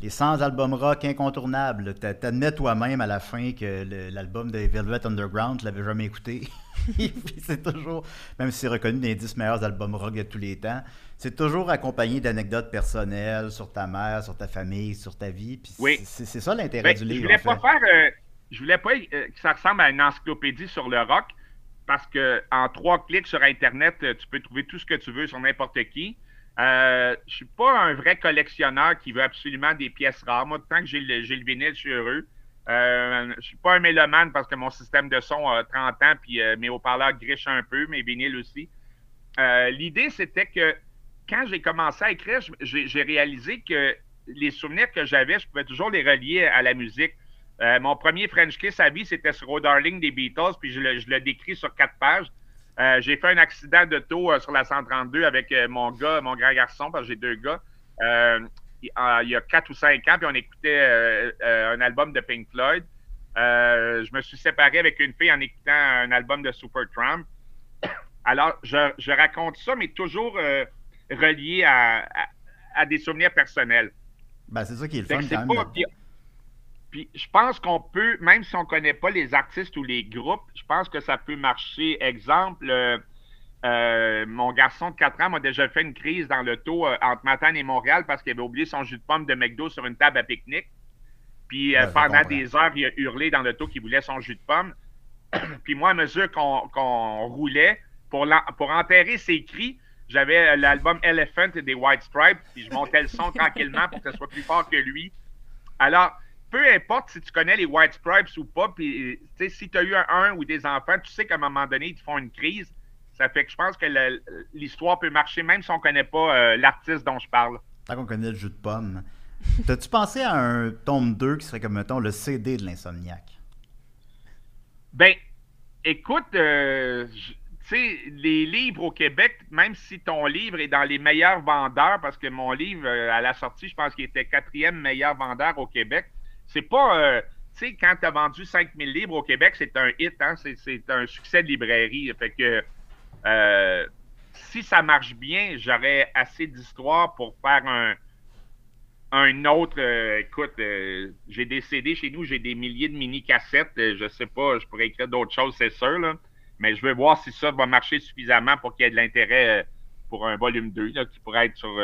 les 100 albums rock incontournables. Tu admets toi-même à la fin que l'album de Velvet Underground, tu l'avais jamais écouté. *laughs* *laughs* Puis c'est toujours, même si c'est reconnu des 10 meilleurs albums rock de tous les temps, c'est toujours accompagné d'anecdotes personnelles sur ta mère, sur ta famille, sur ta vie. Puis Oui. c'est ça l'intérêt Ben, du je livre. voulais pas fait. faire, euh, je voulais pas euh, que ça ressemble à une encyclopédie sur le rock, parce que en trois clics sur Internet, euh, tu peux trouver tout ce que tu veux sur n'importe qui. Euh, je suis pas un vrai collectionneur qui veut absolument des pièces rares. Moi, tant que j'ai le, j'ai le vinyle, je suis heureux. Euh, je suis pas un mélomane parce que mon système de son a 30 ans, puis euh, mes haut-parleurs grichent un peu, mes vinyles aussi. Euh, L'idée, c'était que quand j'ai commencé à écrire, j'ai réalisé que les souvenirs que j'avais, je pouvais toujours les relier à la musique. Euh, mon premier French Kiss à vie, c'était sur Oh Darling des Beatles, puis je le, je le décris sur quatre pages. J'ai fait un accident d'auto euh, sur la 132 avec mon gars, mon grand garçon, parce que j'ai deux gars. Il y a quatre ou cinq ans, puis on écoutait euh, euh, un album de Pink Floyd. Euh, je me suis séparé avec une fille en écoutant un album de Supertramp. Alors, je, je raconte ça, mais toujours relié à, à- à des souvenirs personnels. Ben, c'est ça qui est le Fait fun quand même. pas- puis, puis je pense qu'on peut, même si on ne connaît pas les artistes ou les groupes, je pense que ça peut marcher. Exemple, euh, mon garçon de 4 ans m'a déjà fait une crise dans l'auto euh, entre Matane et Montréal parce qu'il avait oublié son jus de pomme de McDo sur une table à pique-nique. Puis euh, Ouais, pendant des heures, il a hurlé dans l'auto qu'il voulait son jus de pomme. *clears throat* Puis moi, à mesure qu'on roulait, pour, enterrer ses cris, j'avais l'album Elephant des White Stripes, puis je montais le son *laughs* tranquillement pour que ce soit plus fort que lui. Alors, peu importe si tu connais les White Stripes ou pas, puis si tu as eu un, un ou des enfants, tu sais qu'à un moment donné, ils te font une crise. Ça fait que je pense que l'histoire peut marcher même si on ne connaît pas euh, l'artiste dont je parle. Tant qu'on connaît le jus de pomme. T'as-tu pensé à un tome 2 qui serait comme, mettons, le CD de l'insomniaque? Ben, écoute, euh, tu sais, les livres au Québec, même si ton livre est dans les meilleurs vendeurs, parce que mon livre, euh, à la sortie, je pense qu'il était quatrième meilleur vendeur au Québec, c'est pas. euh, tu sais, quand tu as vendu 5000 livres au Québec, c'est un hit, hein? c'est, c'est un succès de librairie. Fait que euh, si ça marche bien, j'aurais assez d'histoire pour faire un, autre. euh, écoute, euh, j'ai des CD chez nous, j'ai des milliers de mini-cassettes. je sais pas, je pourrais écrire d'autres choses, c'est sûr, là. Mais je veux voir si ça va marcher suffisamment pour qu'il y ait de l'intérêt pour un volume 2, là, qui pourrait être sur,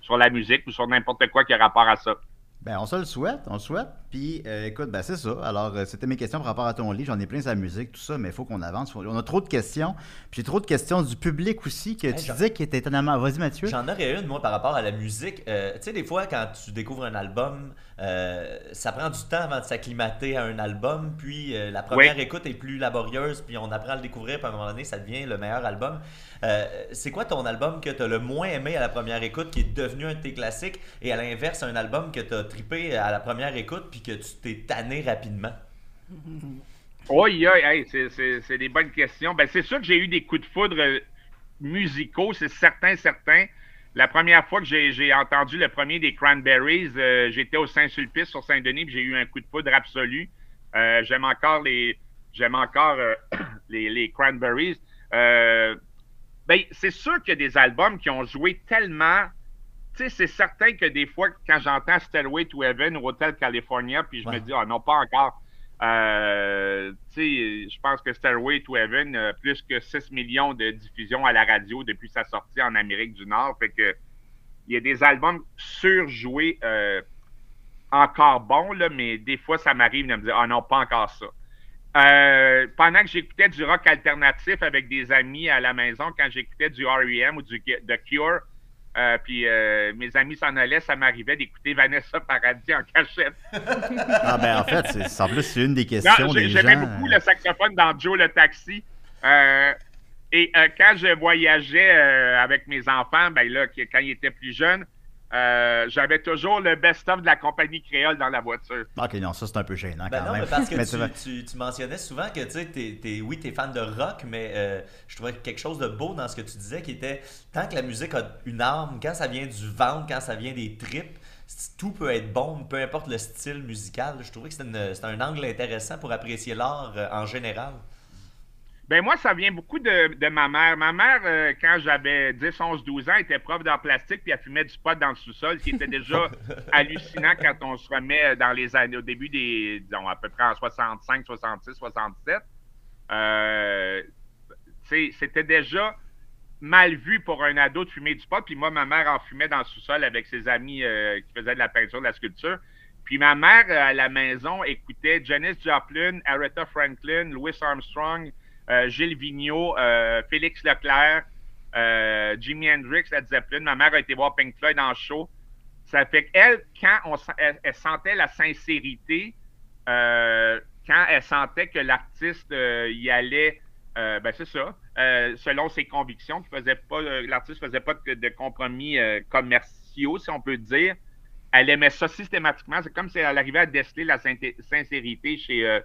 sur la musique ou sur n'importe quoi qui a rapport à ça. Ben, on se le souhaite, on le souhaite. Puis, euh, écoute, ben, c'est ça. Alors, euh, c'était mes questions par rapport à ton livre. J'en ai plein sur la musique, tout ça, mais il faut qu'on avance. On a trop de questions. Puis, j'ai trop de questions du public aussi que tu disais qui était étonnamment. Vas-y, Mathieu. J'en aurais une, moi, par rapport à la musique. Euh, tu sais, des fois, quand tu découvres un album, euh, ça prend du temps avant de s'acclimater à un album. Puis euh, la première Oui. écoute est plus laborieuse, puis on apprend à le découvrir, puis à un moment donné, ça devient le meilleur album. Euh, c'est quoi ton album que tu as le moins aimé à la première écoute, qui est devenu un de tes classiques, et à l'inverse, un album que tu as trippé à la première écoute, puis que tu t'es tanné rapidement? *laughs* Oui, hey, c'est- des bonnes questions. Ben, c'est sûr que j'ai eu des coups de foudre musicaux, c'est certain, certain. La première fois que j'ai entendu le premier des Cranberries, euh, j'étais au Saint-Sulpice sur Saint-Denis, puis j'ai eu un coup de foudre absolu. Euh, j'aime encore les j'aime encore euh, *clears throat* les, les Cranberries. Ben, c'est sûr qu'il y a des albums qui ont joué tellement. Tu sais, c'est certain que des fois, quand j'entends Stairway to Heaven ou Hotel California, puis je Ouais. me dis, ah non, pas encore. Je pense que Stairway to Heaven a plus que 6 millions de diffusions à la radio depuis sa sortie en Amérique du Nord. Fait que il y a des albums surjoués euh, encore bons, là, mais des fois, ça m'arrive de me dire, ah non, pas encore ça. Euh, pendant que j'écoutais du rock alternatif avec des amis à la maison, quand j'écoutais du R.E.M. ou du Cure, euh, puis euh, mes amis s'en allaient, ça m'arrivait d'écouter Vanessa Paradis en cachette. *laughs* Ah, ben, en fait, c'est- en plus, c'est une des questions des J'aimais gens. beaucoup le saxophone dans Joe le taxi. Euh, et quand je voyageais avec mes enfants, ben là, quand ils étaient plus jeunes, euh, j'avais toujours le best-of de la compagnie créole dans la voiture. Ok, non, ça, c'est un peu gênant Ben quand non, même. mais parce que *laughs* Mais tu, mentionnais souvent que tu sais, t'es- t'es- oui, tu es fan de rock, mais euh, je trouvais quelque chose de beau dans ce que tu disais qui était tant que la musique a une âme, quand ça vient du ventre, quand ça vient des tripes, tout peut être bon, peu importe le style musical. Je trouvais que c'était un angle intéressant pour apprécier l'art euh, en général. Ben moi, ça vient beaucoup de, de ma mère. Ma mère, euh, quand j'avais 10, 11, 12 ans, était prof d'art plastique puis elle fumait du pot dans le sous-sol, ce qui était déjà *laughs* hallucinant quand on se remet dans les années, au début des, disons, à peu près en 65, 66, 67. Euh, tu sais, c'était déjà mal vu pour un ado de fumer du pot. Puis moi, ma mère en fumait dans le sous-sol avec ses amis euh, qui faisaient de la peinture, de la sculpture. Puis ma mère, euh, à la maison, écoutait Janis Joplin, Aretha Franklin, Louis Armstrong, Gilles Vigneault, euh, Félix Leclerc, euh, Jimi Hendrix, Led Zeppelin. Ma mère a été voir Pink Floyd en show. Ça fait qu'elle, quand on, elle, sentait la sincérité, euh, quand elle sentait que l'artiste euh, y allait, euh, ben c'est ça, euh, selon ses convictions, qu'il faisait pas, euh, faisait pas de, compromis euh, commerciaux, si on peut dire. Elle aimait ça systématiquement. C'est comme si elle arrivait à déceler la sincérité chez, euh,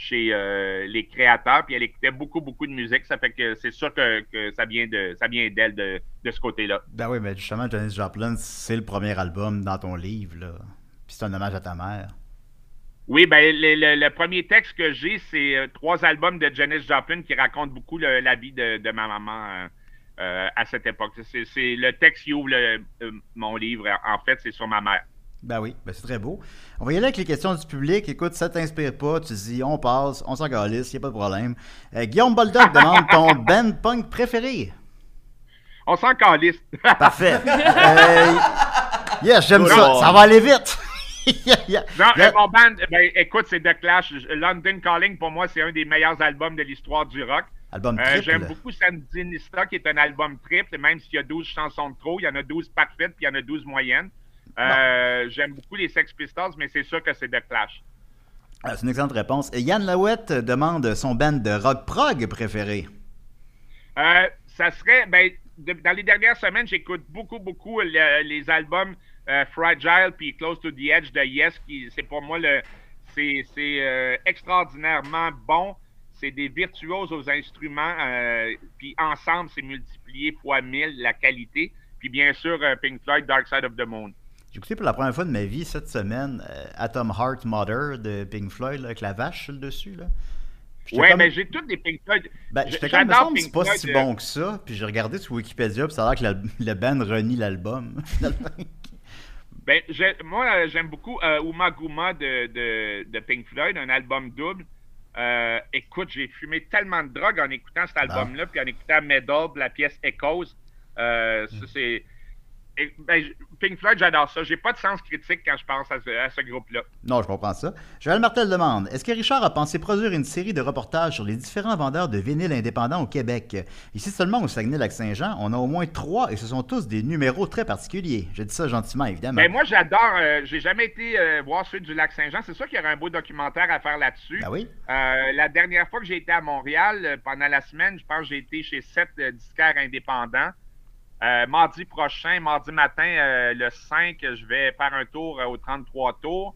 chez euh, les créateurs, puis elle écoutait beaucoup, beaucoup de musique. Ça fait que c'est sûr que, que ça vient de ça vient d'elle de, de ce côté-là. Ben oui, mais justement, Janis Joplin, c'est le premier album dans ton livre, là. Puis c'est un hommage à ta mère. Oui, ben le, le- le premier texte que j'ai, c'est euh, trois albums de Janis Joplin qui racontent beaucoup le- la vie de, de ma maman euh, à cette époque. C'est c'est le texte qui ouvre le- euh, mon livre. En fait, c'est sur ma mère. Ben oui, ben c'est très beau. On va y aller avec les questions du public. Écoute, ça t'inspire pas, tu dis on passe, on s'en calisse, y a pas de problème. Euh, Guillaume Boldoc demande ton *laughs* band punk préféré. On s'en calisse. *laughs* Parfait. Euh, yes, j'aime ça. Non. Ça va aller vite. *laughs* Yeah, yeah. Non, Yeah. euh, mon band, ben, écoute, c'est The Clash. London Calling, pour moi, c'est un des meilleurs albums de l'histoire du rock. Album Euh, triple. J'aime beaucoup Sandinista, qui est un album triple, même s'il y a 12 chansons de trop, il y en a 12 parfaites, puis il y en a 12 moyennes. Euh, J'aime beaucoup les Sex Pistols, mais c'est sûr que c'est The Clash. Ah, c'est une excellente réponse. Et Yann Lawette demande son band de rock prog préféré. Euh, ça serait, ben, de- dans les dernières semaines, j'écoute beaucoup, beaucoup le- les albums euh, Fragile puis Close to the Edge de Yes, qui c'est pour moi le, c'est c'est, euh, extraordinairement bon. c'est des virtuoses aux instruments, puis ensemble, c'est multiplié fois 1000 la qualité. Puis bien sûr, Pink Floyd, Dark Side of the Moon. J'ai écouté pour la première fois de ma vie cette semaine euh, Atom Heart Mother de Pink Floyd là, avec la vache sur le dessus. Là. Ouais, comme- mais j'ai toutes des Pink Floyd. Ben, j'étais comme, me c'est pas Floyd, si euh, bon que ça. Puis j'ai regardé sur Wikipédia, puis ça a l'air que la- le band renie l'album. *laughs* Ben, moi, euh, j'aime beaucoup euh, Uma Guma de, de, de Pink Floyd, un album double. Euh, écoute, j'ai fumé tellement de drogue en écoutant cet album-là, puis en écoutant Medal, la pièce Echoes. Euh, ça, c'est. Ben, Pink Floyd, j'adore ça. J'ai pas de sens critique quand je pense à ce, à ce groupe-là. non, je comprends ça. Joël Martel demande Est-ce que Richard a pensé produire une série de reportages sur les différents vendeurs de vinyles indépendants au Québec? Ici seulement au Saguenay-Lac-Saint-Jean, on a au moins trois et ce sont tous des numéros très particuliers. Je dis ça gentiment, évidemment. Ben, moi, j'adore. euh, j'ai jamais été euh, voir ceux du lac Saint-Jean. C'est sûr qu'il y aurait un beau documentaire à faire là-dessus. Ben oui. Euh, la dernière fois que j'ai été à Montréal, euh, pendant la semaine, je pense que j'ai été chez sept disquaires indépendants. Euh, mardi prochain, mardi matin, euh, le 5, je vais faire un tour euh, au 33 tours.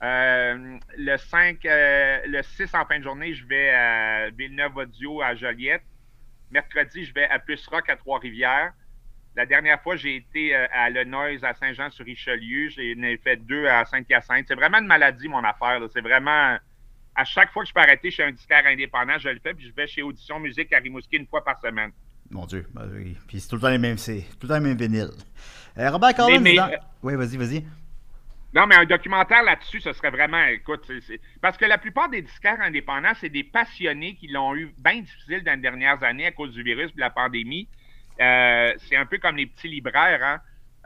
Le 5, euh, le 6 en fin de journée, je vais à Villeneuve Audio à Joliette. Mercredi, je vais à Puce Rock à Trois-Rivières. La dernière fois, j'ai été à Le Noise à Saint-Jean-sur-Richelieu. J'en ai fait deux à Saint-Hyacinthe. C'est vraiment une maladie, mon affaire. C'est vraiment. À chaque fois que je peux arrêter chez un disquaire indépendant, je le fais, puis je vais chez Audition Musique à Rimouski une fois par semaine. Mon Dieu. Ben. Puis c'est tout le temps les mêmes, c'est tout le temps les mêmes vinyles. Euh, Robert Collins. mais, dans- euh, Oui, vas-y, vas-y. Non, mais un documentaire là-dessus, ce serait vraiment, écoute, parce que la plupart des disquaires indépendants, c'est des passionnés qui l'ont eu bien difficile dans les dernières années à cause du virus et de la pandémie. Euh, c'est un peu comme les petits libraires, hein,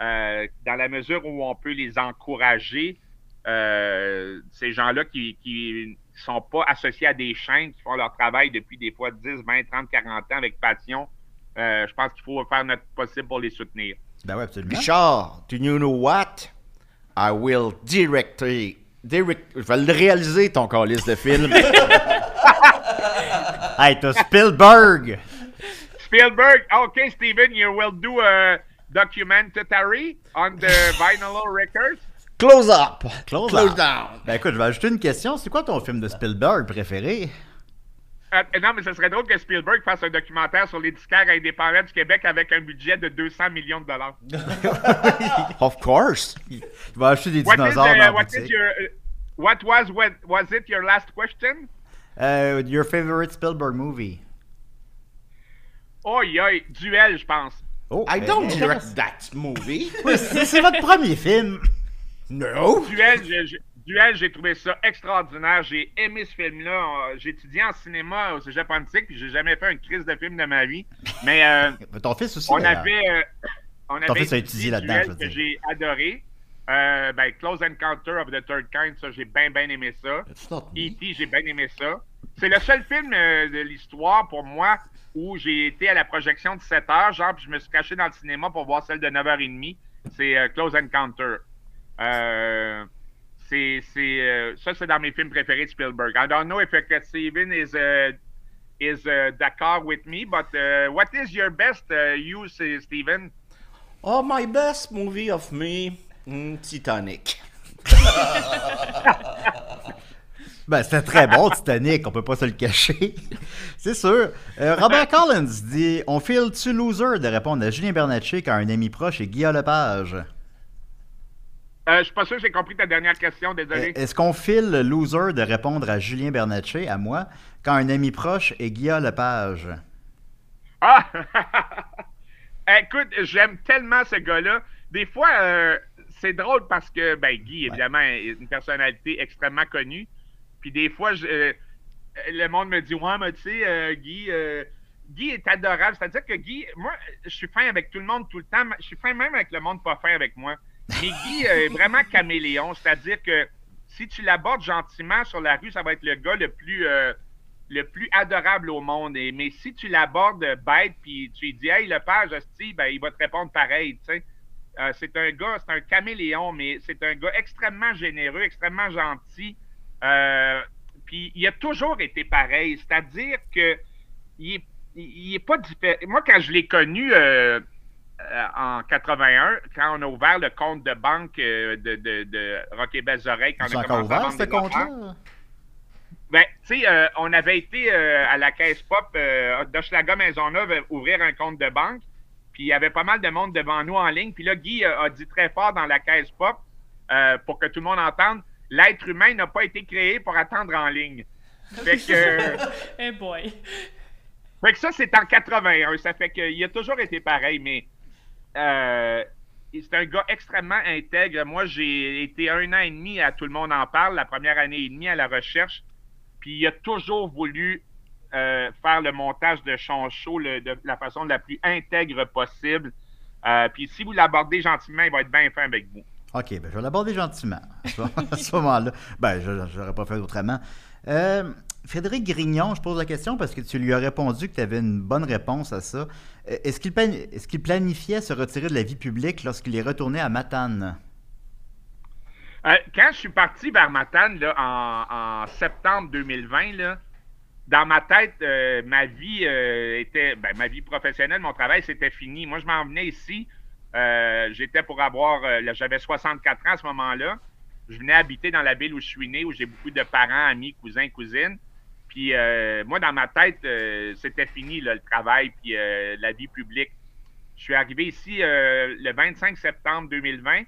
euh, dans la mesure où on peut les encourager. euh, ces gens-là qui qui sont pas associés à des chaînes, qui font leur travail depuis des fois 10, 20, 30, 40 ans avec passion. Euh, je pense qu'il faut faire notre possible pour les soutenir. Ben oui, absolument. Richard, do you know what? I will direct, direct je vais le réaliser ton calice de film. *laughs* Hey, t'as Spielberg. Spielberg, okay, Steven, you will do a documentary on the *laughs* vinyl records. Close up. Close, Close up. down. Ben écoute, je vais ajouter une question. C'est quoi ton film de Spielberg préféré? Euh, non, mais ce serait drôle que Spielberg fasse un documentaire sur les disquaires indépendants du Québec avec un budget de 200 millions de dollars. *laughs* Of course. Il va acheter des What is, dinosaures uh, dans la what is your, uh, what was, what, was it your last question? Euh, your favorite Spielberg movie? Oh, oi, duel, je pense. Oh, I don't intéressant. direct that movie. C'est votre premier film. *laughs* No. Duel, je- je- Duel, j'ai trouvé ça extraordinaire. J'ai aimé ce film-là. Euh, J'ai étudié en cinéma au cégep antique, puis j'ai jamais fait une crise de film de ma vie. Mais euh, Ton fils aussi. on avait, euh, on avait fils a étudié là-dedans, que j'ai adoré. Euh, ben, Close Encounter of the Third Kind, ça, j'ai bien, bien aimé ça. E.T., j'ai bien aimé ça. C'est le seul film de l'histoire pour moi où j'ai été à la projection de 7 heures, genre, puis je me suis caché dans le cinéma pour voir celle de 9h30. C'est Close Encounter. Euh, c'est, c'est, euh, ça, c'est dans mes films préférés de Spielberg. I don't know if uh, Steven is, uh, is uh, d'accord with me, but uh, what is your best uh, use, uh, Steven? Oh, my best movie of me, mm, Titanic. *laughs* Ben, c'était très bon, Titanic, on peut pas se le cacher. *laughs* C'est sûr. Euh, Robert Collins dit On file-tu loser de répondre à Julien Bernatchez quand un ami proche est Guillaume Lepage? Euh, je suis pas sûr que j'ai compris ta dernière question, désolé. Euh, Est-ce qu'on file le loser de répondre à Julien Bernatchez, à moi, quand un ami proche est Guillaume Lepage? Ah! *laughs* Écoute, j'aime tellement ce gars-là. Des fois, euh, c'est drôle parce que, ben, Guy, évidemment, est une personnalité extrêmement connue. Puis des fois, je- euh, le monde me dit, ouais, mais tu sais, Guy, Guy est adorable. C'est-à-dire que Guy, moi, je suis fin avec tout le monde tout le temps. Je suis fin même avec le monde pas fin avec moi. Mais euh, est vraiment caméléon. C'est-à-dire que si tu l'abordes gentiment sur la rue, ça va être le gars le plus, euh, le plus adorable au monde. Mais si tu l'abordes bête, puis tu lui dis, hey, le page, hostie, ben, il va te répondre pareil. Euh, c'est un gars, c'est un caméléon, mais c'est un gars extrêmement généreux, extrêmement gentil. Euh, puis il a toujours été pareil. C'est-à-dire que il il est pas différent. Moi, quand je l'ai connu en 81, quand on a ouvert le compte de banque euh, de, de, de Rock et Belles Oreilles, quand C'est on a encore ouvert, ce compte-là? Ben, tu sais, euh, on avait été euh, à la caisse pop euh, d'Hochelaga Maisonneuve euh, ouvrir un compte de banque. Puis il y avait pas mal de monde devant nous en ligne. Puis là, Guy euh, a dit très fort dans la caisse pop, euh, pour que tout le monde entende, l'être humain n'a pas été créé pour attendre en ligne. Fait que, *laughs* Eh boy. fait que ça, c'est en 81. Ça fait qu'il a toujours été pareil, mais euh, c'est un gars extrêmement intègre. Moi, j'ai été un an et demi à Tout le monde en parle, la première année et demie à la recherche. Puis il a toujours voulu euh, faire le montage de son de la façon la plus intègre possible. Euh, puis si vous l'abordez gentiment, il va être bien fin avec vous. OK, ben je vais l'aborder gentiment à ce *laughs* moment-là. Ben, je n'aurais pas fait autrement. Frédéric Grignon, je pose la question parce que tu lui as répondu que tu avais une bonne réponse à ça. Euh, Est-ce qu'il planifiait se retirer de la vie publique lorsqu'il est retourné à Matane? Euh, quand je suis parti vers Matane là, en, septembre 2020, là, dans ma tête, euh, ma vie était, ben, ma vie professionnelle, mon travail, c'était fini. Moi, je m'en venais ici. J'étais pour avoir, j'avais 64 ans à ce moment-là. Je venais habiter dans la ville où je suis né, où j'ai beaucoup de parents, amis, cousins, cousines. Puis euh, moi, dans ma tête, euh, c'était fini le travail puis euh, la vie publique. Je suis arrivé ici le 25 septembre 2020.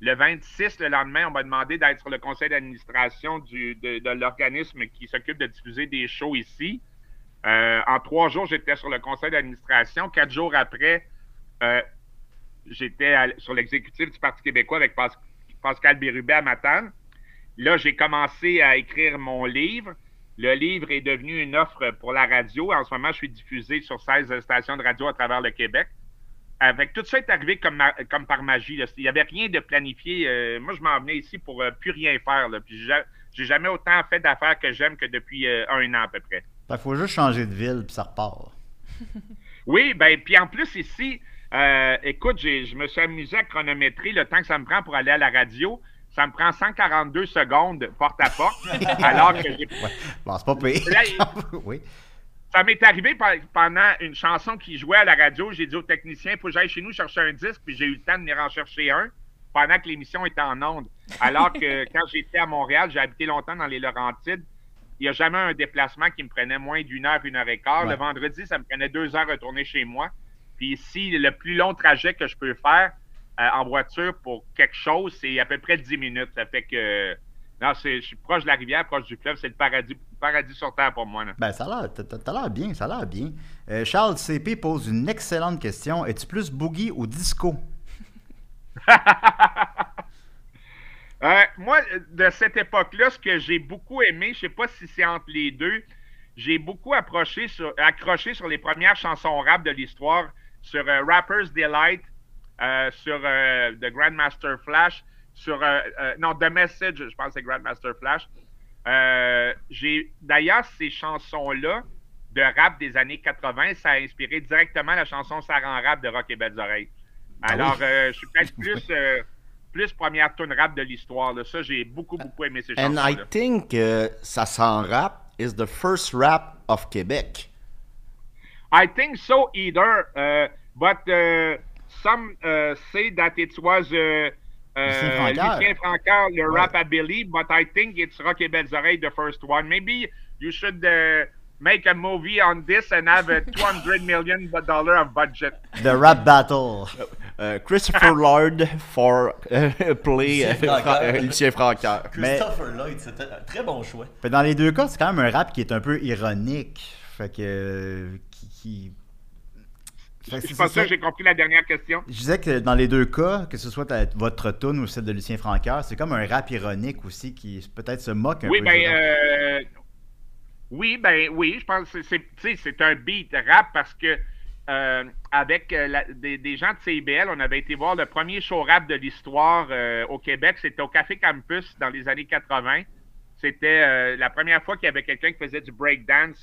Le 26, le lendemain, on m'a demandé d'être sur le conseil d'administration de, l'organisme qui s'occupe de diffuser des shows ici. En trois jours, j'étais sur le conseil d'administration. Quatre jours après, j'étais sur l'exécutif du Parti québécois avec Pas- Pascal Bérubé à Matane. Là, j'ai commencé à écrire mon livre. Le livre est devenu une offre pour la radio. En ce moment, je suis diffusé sur 16 stations de radio à travers le Québec. Avec tout ça est arrivé comme, ma- comme par magie. là. Il n'y avait rien de planifié. Euh, moi, je m'en venais ici pour euh, plus rien faire. Là. Puis j'ai ja- j'ai jamais autant fait d'affaires que j'aime que depuis euh, un an à peu près. Il faut juste changer de ville puis ça repart. *laughs* Oui, ben puis en plus ici, euh, écoute, je me suis amusé à chronométrer le temps que ça me prend pour aller à la radio. Ça me prend 142 secondes porte à porte, alors que j'ai Bon, c'est pas pire. *laughs* Oui. Ça m'est arrivé pendant une chanson qui jouait à la radio. J'ai dit au technicien, il faut que j'aille chez nous chercher un disque, puis j'ai eu le temps de venir en chercher un pendant que l'émission était en onde. Alors que *laughs* quand j'étais à Montréal, j'ai habité longtemps dans les Laurentides. Il n'y a jamais un déplacement qui me prenait moins d'une heure, une heure et quart. Ouais. Le vendredi, ça me prenait deux heures à retourner chez moi. Puis ici, le plus long trajet que je peux faire en voiture pour quelque chose, c'est à peu près 10 minutes. Ça fait que non, je suis proche de la rivière, proche du fleuve. C'est le paradis, paradis sur terre pour moi. là. Ben, ça a l'air, bien, ça a l'air bien. Euh, Charles CP pose une excellente question. Es-tu plus boogie ou disco? *laughs* Euh, moi, de cette époque-là, ce que j'ai beaucoup aimé, je sais pas si c'est entre les deux, j'ai beaucoup approché sur, accroché sur les premières chansons rap de l'histoire, sur euh, Rapper's Delight, euh, sur euh, The Grandmaster Flash, sur euh, euh, non The Message, je pense que c'est Grandmaster Flash. Euh, j'ai d'ailleurs ces chansons-là de rap des années 80, ça a inspiré directement la chanson Ça rend rap de Rock et Belles Oreilles. Ah oui? Alors, euh, je suis peut-être *laughs* plus euh, plus première tune rap de l'histoire. là. Ça, j'ai beaucoup, beaucoup aimé ces And I think uh, Ça s'en rap is the first rap of Quebec. I think so either, uh, but uh, some uh, say that it was uh, uh, Lucien Francaire, le Ouais. rap à Billy, but I think it's Rock et Belles Oreilles, the first one. Maybe you should uh, make a movie on this and have a *laughs* 200 million dollar of budget. The Rap Battle. Uh, Christopher *laughs* Lord for uh, play uh, Lucien Francaire. Fra- uh, Lucien Francaire. Mais- Christopher Lloyd, c'était un très bon choix. Fait dans les deux cas, c'est quand même un rap qui est un peu ironique. Fait que. euh, Qui. qui... Fait que Je pense ça. que j'ai compris la dernière question. Je disais que dans les deux cas, que ce soit ta- votre tune ou celle de Lucien Francaire, c'est comme un rap ironique aussi qui peut-être se moque un Oui, peu. ben, euh, oui, ben, oui, je pense que c'est, un beat rap parce que euh, avec euh, la- des, des gens de CIBL, on avait été voir le premier show rap de l'histoire euh, au Québec. C'était au Café Campus dans les années 80. C'était la première fois qu'il y avait quelqu'un qui faisait du breakdance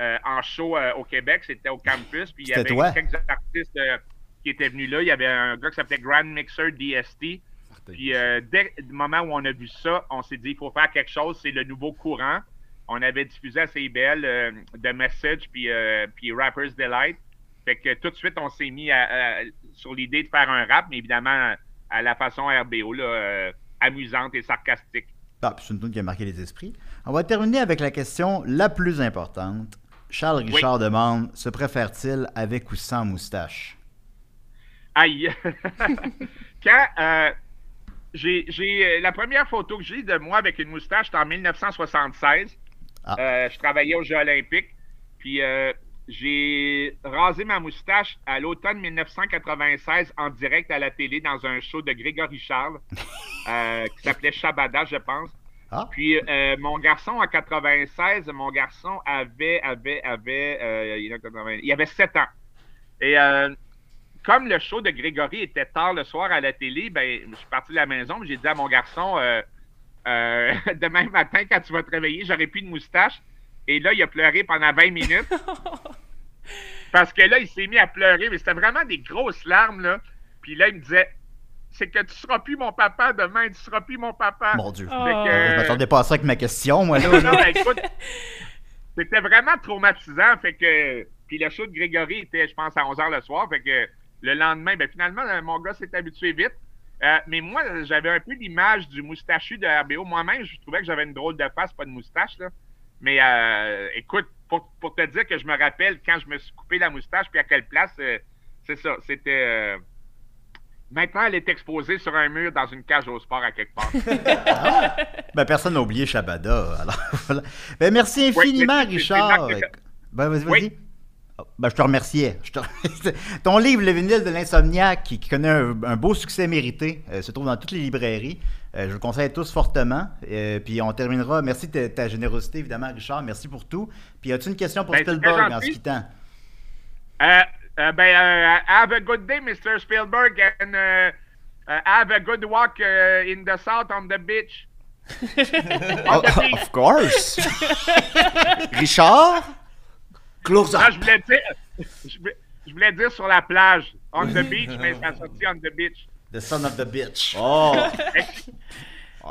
euh, en show euh, au Québec. C'était au campus. Puis il y avait toi? quelques artistes euh, qui étaient venus là. Il y avait un gars qui s'appelait Grand Mixer DST. Puis euh, dès le moment où on a vu ça, on s'est dit il faut faire quelque chose, c'est le nouveau courant. On avait diffusé à CIBL euh, The Message puis, euh, puis Rapper's Delight. Fait que tout de suite, on s'est mis à- à- sur l'idée de faire un rap, mais évidemment à la façon RBO, là, euh, amusante et sarcastique. Ah, c'est une tune qui a marqué les esprits. On va terminer avec la question la plus importante. Charles Richard demande se préfère-t-il avec ou sans moustache? Aïe! *laughs* Quand euh, j'ai j'ai, euh, la première photo que j'ai de moi avec une moustache, c'était en 1976. Ah. Euh, je travaillais aux Jeux Olympiques. Puis euh, j'ai rasé ma moustache à l'automne 1996 en direct à la télé dans un show de Grégory Charles *laughs* euh, qui s'appelait Shabada, je pense. Ah. Puis euh, mon garçon en 96, mon garçon avait avait avait euh, il, a 80 il avait 7 ans. Et euh, comme le show de Grégory était tard le soir à la télé, ben je suis parti de la maison, j'ai dit à mon garçon *laughs* demain matin quand tu vas te réveiller, j'aurai plus de moustache. Et là, il a pleuré pendant 20 minutes. *laughs* Parce que là, il s'est mis à pleurer, mais c'était vraiment des grosses larmes là. Puis là, il me disait c'est que tu seras plus mon papa demain, tu seras plus mon papa. Mon Dieu. Oh. Que- Je m'attendais pas à ça avec ma question, moi, là. non, ben, écoute, c'était vraiment traumatisant. Fait que, puis le show de Grégory était, je pense, à 11h le soir. Fait que le lendemain, ben, finalement, euh, mon gars s'est habitué vite. Euh, mais moi, j'avais un peu l'image du moustachu de RBO. Moi-même, je trouvais que j'avais une drôle de face, pas de moustache. Là. Mais euh, écoute, pour, pour te dire que je me rappelle quand je me suis coupé la moustache, puis à quelle place, euh, c'est ça. C'était. Maintenant, elle est exposée sur un mur dans une cage au sport à quelque part. Ben, personne n'a oublié Shabada. Alors, *laughs* voilà. Ben, merci infiniment, Richard. De- Ben, vas-y, vas-y. Oui. Oh, Ben, je te remerciais. Je te- Ton livre, Le vinyle de l'insomniaque, qui, connaît un, un beau succès mérité, euh, se trouve dans toutes les librairies. Euh, je vous le conseille tous fortement. Euh, puis on terminera. Merci de ta générosité, évidemment, Richard. Merci pour tout. Puis as-tu une question pour Ben, Spielberg en se quittant? Uh, ben, uh, have a good day, Mr. Spielberg, and uh, uh, have a good walk uh, in the south on the beach. on the beach. Of course! Richard? Close Non, je voulais dire, je voulais, je voulais dire sur la plage, on the beach, mais ça sorti on the beach. The son of the bitch. Oh! Ex-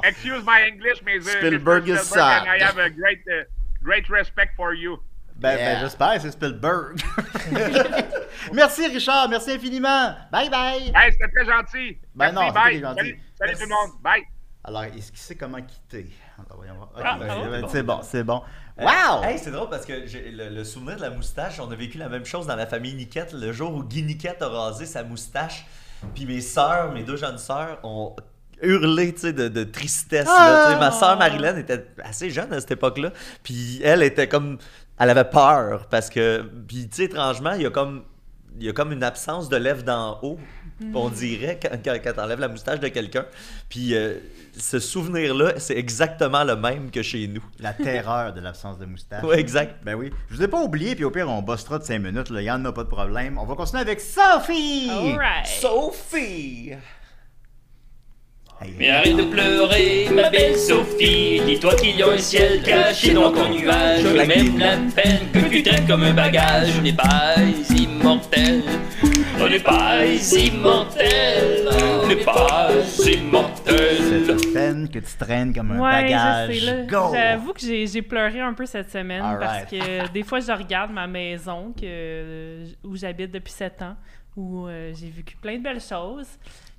Excuse my English, mais Spielberg Mr. is Spielberg, and I sad. have a great, uh, great respect for you. Ben, ben, Yeah. j'espère, c'est Spielberg. *laughs* merci, Richard. Merci infiniment. Bye bye. Hey, c'était très gentil. Ben Merci, non, bye. gentil. Salut, salut Merci. tout le monde. Bye. Alors, est-ce qu'il sait comment quitter? Alors, voyons voir. Ok, Ah, ben, ah, ben, bon. c'est bon, c'est bon. Euh, Wow! Hey, c'est drôle parce que le, le souvenir de la moustache, on a vécu la même chose dans la famille Niquette le jour où Guy Niquette a rasé sa moustache. Puis mes sœurs, mes deux jeunes sœurs, ont hurlé de, de tristesse. là, sais. Ma sœur Marilyn était assez jeune à cette époque-là. Puis elle était comme. Elle avait peur parce que. Puis tu sais, étrangement, il y a comme. Il y a comme une absence de lèvres d'en haut, on dirait, quand, quand, quand t'enlèves la moustache de quelqu'un. Puis euh, ce souvenir-là, c'est exactement le même que chez nous. La terreur de l'absence de moustache. Ouais, exact. Ben oui. Je vous ai pas oublié, puis au pire, on bossera de 5 minutes. Il y en a pas de problème. On va continuer avec Sophie! Alright. Sophie! Mais arrête de pleurer, ma belle Sophie. Dis-toi qu'il y a un ciel caché dans ton nuage. Même la peine que tu traînes comme un bagage. On n'est pas immortel. On n'est pas immortel. On n'est pas immortel. cette peine que tu traînes comme un Ouais, bagage. J'avoue que j'ai pleuré un peu cette semaine All parce right. que des fois, je regarde ma maison que, où j'habite depuis sept ans, où euh, j'ai vécu plein de belles choses.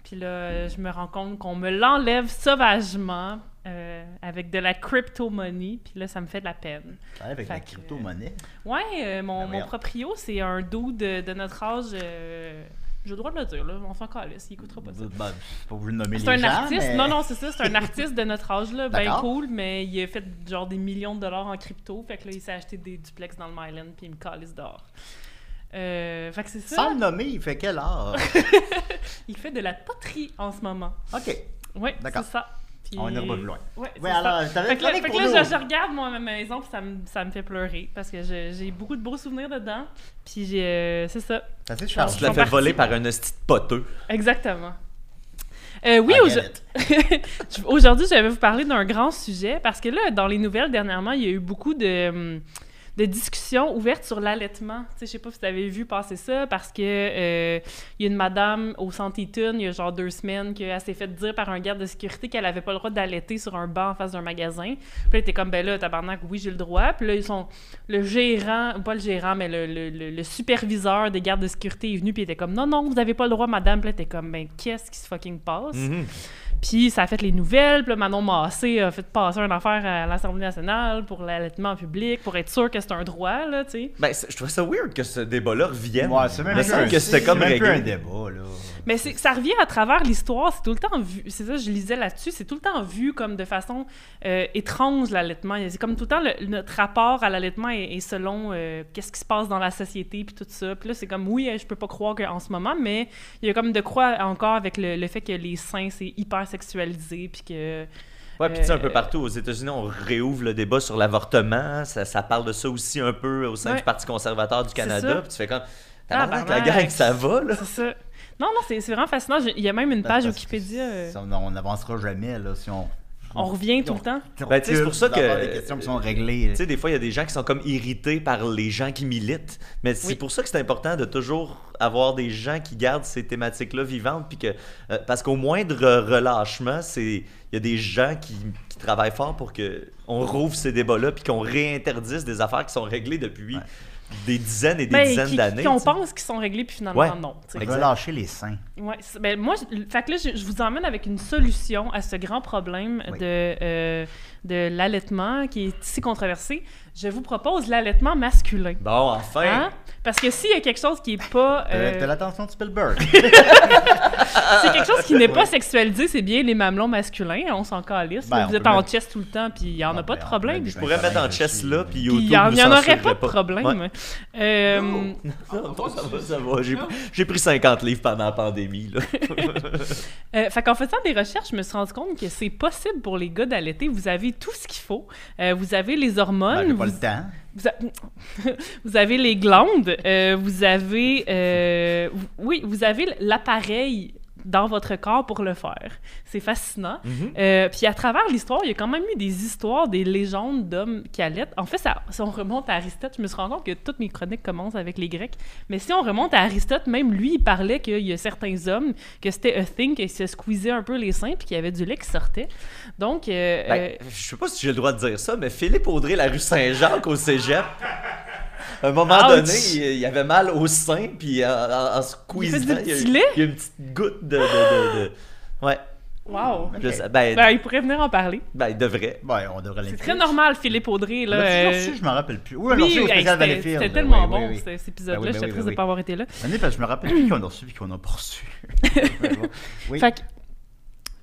Puis là, je me rends compte qu'on me l'enlève sauvagement euh, avec de la crypto-money. Puis là, ça me fait de la peine. Avec Fait la crypto-monnaie. Ouais, euh, mon, Ben mon proprio, c'est un dos de, de notre âge. euh, j'ai le droit de le dire, là. On s'en calisse, il écoutera pas ça. Ben, pas obligé de nommer C'est un gens, artiste. mais- Non, non, c'est ça. C'est un artiste de notre âge, là. Ben cool, mais il a fait genre des millions de dollars en crypto. Fait que là, il s'est acheté des duplex dans le Myland, puis il me calisse dehors. Euh, fait que c'est ça. Sans le nommer, il fait quel art? *laughs* Il fait de la poterie en ce moment. OK. D'accord. c'est ça. Puis- On ira pas plus loin. Ouais, c'est Ouais, alors, Fait que là, fait que là, je, je regarde moi, ma maison, puis ça me, ça me fait pleurer. Parce que j'ai beaucoup de beaux souvenirs dedans. Puis j'ai. euh, c'est ça. Ça Charles. pense Tu l'as fait voler par un hostie de poteux. Exactement. Euh, oui. *laughs* Je- aujourd'hui, je vais vous parler d'un grand sujet parce que là, dans les nouvelles dernièrement, il y a eu beaucoup de, hum, de discussions ouvertes sur l'allaitement. Je sais pas si vous avez vu passer ça parce que euh, il y a une madame au Centre Eaton, il y a genre deux semaines, qu'elle s'est fait dire par un garde de sécurité qu'elle avait pas le droit d'allaiter sur un banc en face d'un magasin. Puis elle était comme, ben là, tabarnak, oui, j'ai le droit. Puis là, ils sont, le gérant, pas le gérant, mais le, le- le- superviseur des gardes de sécurité est venu, puis il était comme, non, non, vous avez pas le droit, madame. Puis elle était comme, ben, qu'est-ce qui se fucking passe? Puis ça a fait les nouvelles. Puis là, Manon Massé a fait passer une affaire à l'Assemblée nationale pour l'allaitement en public, pour être sûr que c'est un droit, là, tu sais. Ben, je trouvais ça weird que ce débat-là revienne. Ouais, c'est même un- que c'était comme même plus un débat, là. Mais c'est- ça revient à travers l'histoire, c'est tout le temps vu, c'est ça, je lisais là-dessus, c'est tout le temps vu comme de façon euh, étrange l'allaitement. C'est comme tout le temps, le- notre rapport à l'allaitement est, est selon euh, qu'est-ce qui se passe dans la société, puis tout ça. Puis là, c'est comme, oui, je peux pas croire qu'en ce moment, mais il y a comme de quoi encore avec le, le fait que les seins, c'est hyper sexualisé, puis que... Ouais, puis tu sais, un Euh, peu partout aux États-Unis, on réouvre le débat sur l'avortement. Ça, ça parle de ça aussi un peu au sein Ouais. du Parti conservateur du Canada. Puis tu fais comme. Ah, Tabarnak, la gang, ça va, là. C'est ça. Non, non, c'est c'est vraiment fascinant. Il y a même une page Wikipédia. euh, on n'avancera jamais, là, si on... on revient tout le temps? Ben, c'est pour ça que- des questions qui sont réglées. Tu sais, des fois, il y a des gens qui sont comme irrités par les gens qui militent. Mais c'est Oui. pour ça que c'est important de toujours avoir des gens qui gardent ces thématiques-là vivantes. Puis que, euh, parce qu'au moindre relâchement, c'est il y a des gens qui, qui travaillent fort pour que on rouvre ces débats-là puis qu'on réinterdise des affaires qui sont réglées depuis Ouais. Des dizaines et des Ben, dizaines qui- d'années. Qu'on pense qu'ils sont réglés, puis finalement, Ouais. non. Relâcher les seins. Ouais, c'est- ben moi, je, fait que là, je, je vous emmène avec une solution à ce grand problème Oui. de, euh, de l'allaitement qui est si controversé. Je vous propose l'allaitement masculin. Bon, enfin! Hein? Parce que s'il y a quelque chose qui est pas... Euh, t'as l'attention de Spielberg. *laughs* *laughs* c'est quelque chose qui n'est pas sexualisé, c'est bien les mamelons masculins, on s'en calisse. Ben, vous êtes en mettre- chest tout le temps, puis il n'y en a Ah, pas ben, de on problème. Je pourrais Ben, mettre en chest là, puis il y en, aurait pas de problème. Ouais. Euh, Non, non, ça va, ça va. J'ai- pris 50 livres pendant la pandémie. Là. *laughs* Euh, fait qu'en faisant des recherches, je me suis rendu compte que c'est possible pour les gars d'allaiter. Vous avez tout ce qu'il faut. Euh, vous avez les Ben, hormones, j'ai pas vous, le temps. vous a- *laughs* vous avez les glandes, euh, vous avez... euh, oui, vous avez l'appareil dans votre corps pour le faire. C'est fascinant. Mhm. Euh, puis à travers l'histoire, il y a quand même eu des histoires, des légendes d'hommes qui allaitent. En fait, ça, si on remonte à Aristote, je me suis rendu compte que toutes mes chroniques commencent avec les Grecs. Mais si on remonte à Aristote, même lui, il parlait qu'il y a certains hommes, que c'était a thing, qu'ils se squeezaient un peu les seins, puis qu'il y avait du lait qui sortait. Donc, euh, Ben, euh, je sais pas si j'ai le droit de dire ça, mais Philippe Audrey, la rue Saint-Jacques au cégep, à un moment Ouch! donné, il, il avait mal au sein, puis en, en, en squeezant, Il fait du il y a- petit lait? il y a une petite goutte de. de, de- de- Ouais. wow! Je sais- ben, Ben, il pourrait venir en parler. ben, il devrait. Ouais, on devrait C'est très normal, Philippe Audrey. Là, euh, reçu, je me rappelle plus. Oui, on l'a Oui, reçu au hey, spécial c'était Valleyfield. c'était tellement Oui, bon, oui, oui. cet cet épisode-là. Ben oui, ben J'étais oui, triste ben de ne pas avoir été là. Venez, parce que je me rappelle plus qui on a reçu et qui on a pas reçu. oui. Fait que,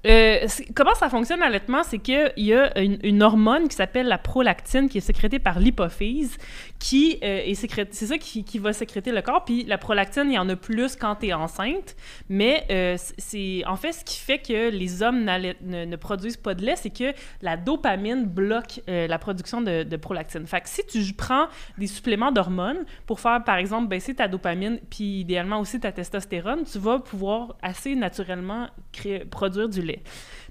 euh, comment ça fonctionne l'allaitement? C'est qu'il y a une, hormone qui s'appelle la prolactine qui est sécrétée par l'hypophyse, qui euh, est. C'est ça qui, va sécréter le corps. Puis la prolactine, il y en a plus quand tu es enceinte. Mais euh, c'est- en fait ce qui fait que les hommes ne, produisent pas de lait, c'est que la dopamine bloque la production de, prolactine. Fait que si tu prends des suppléments d'hormones pour faire, par exemple, baisser ta dopamine, puis idéalement aussi ta testostérone, tu vas pouvoir assez naturellement produire du lait.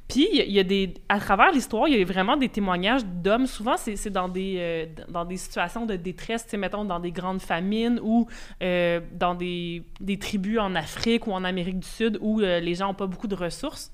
Puis, il y a- des... À travers l'histoire, il y a vraiment des témoignages d'hommes. Souvent, c'est dans des, euh, dans des situations de détresse, mettons, dans des grandes famines ou euh, dans des, des tribus en Afrique ou en Amérique du Sud où euh, les gens n'ont pas beaucoup de ressources.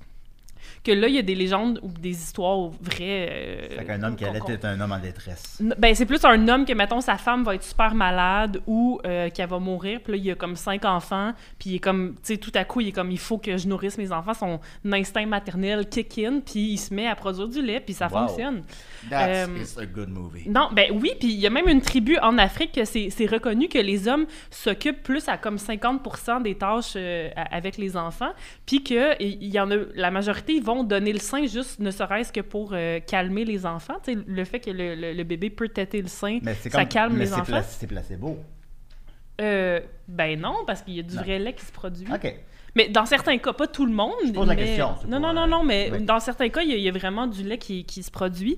Que là, il y a des légendes ou des histoires vraies. euh, Fait qu'un homme qui allait être un homme en détresse. Ben, c'est plus un homme que, mettons, sa femme va être super malade ou euh, qu'elle va mourir. Puis là, il y a comme cinq enfants. Puis il est comme, tu sais, tout à coup, il est comme, il faut que je nourrisse mes enfants. Son instinct maternel kick in. Puis il se met à produire du lait. Puis ça Wow. fonctionne. That Euh, is a good movie. Non, ben oui, puis il y a même une tribu en Afrique que c'est reconnu que les hommes s'occupent plus à comme 50 des tâches euh, avec les enfants, puis que il y en a la majorité ils vont donner le sein juste ne serait-ce que pour euh, calmer les enfants, tu sais le fait que le, le- le bébé peut têter le sein, Mais ça comme- calme mais les enfants. pla- C'est placebo. Euh, ben non, parce qu'il y a du Non. vrai lait qui se produit. OK. Mais dans certains cas, pas tout le monde. Je pose la mais- question, c'est Non, pas, non, non, euh, non, mais oui. dans certains cas, il y, y a vraiment du lait qui, qui se produit.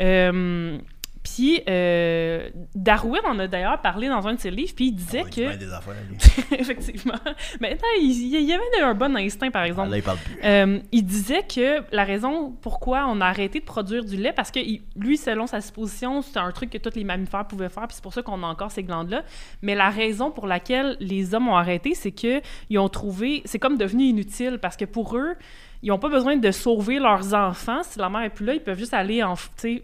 Euh, puis euh, Darwin en a d'ailleurs parlé dans un de ses livres, puis il disait Oh, il que... des affaires, lui. *laughs* Effectivement. Mais attends, il, il y avait un bon instinct, par Ah, exemple. Là, il parle plus. Euh, il disait que la raison pourquoi on a arrêté de produire du lait, parce que il- lui, selon sa supposition, c'était un truc que tous les mammifères pouvaient faire, puis c'est pour ça qu'on a encore ces glandes-là. Mais la raison pour laquelle les hommes ont arrêté, c'est que ils ont trouvé, c'est comme devenu inutile, parce que pour eux, ils n'ont pas besoin de sauver leurs enfants. Si la mère est plus là, ils peuvent juste aller en,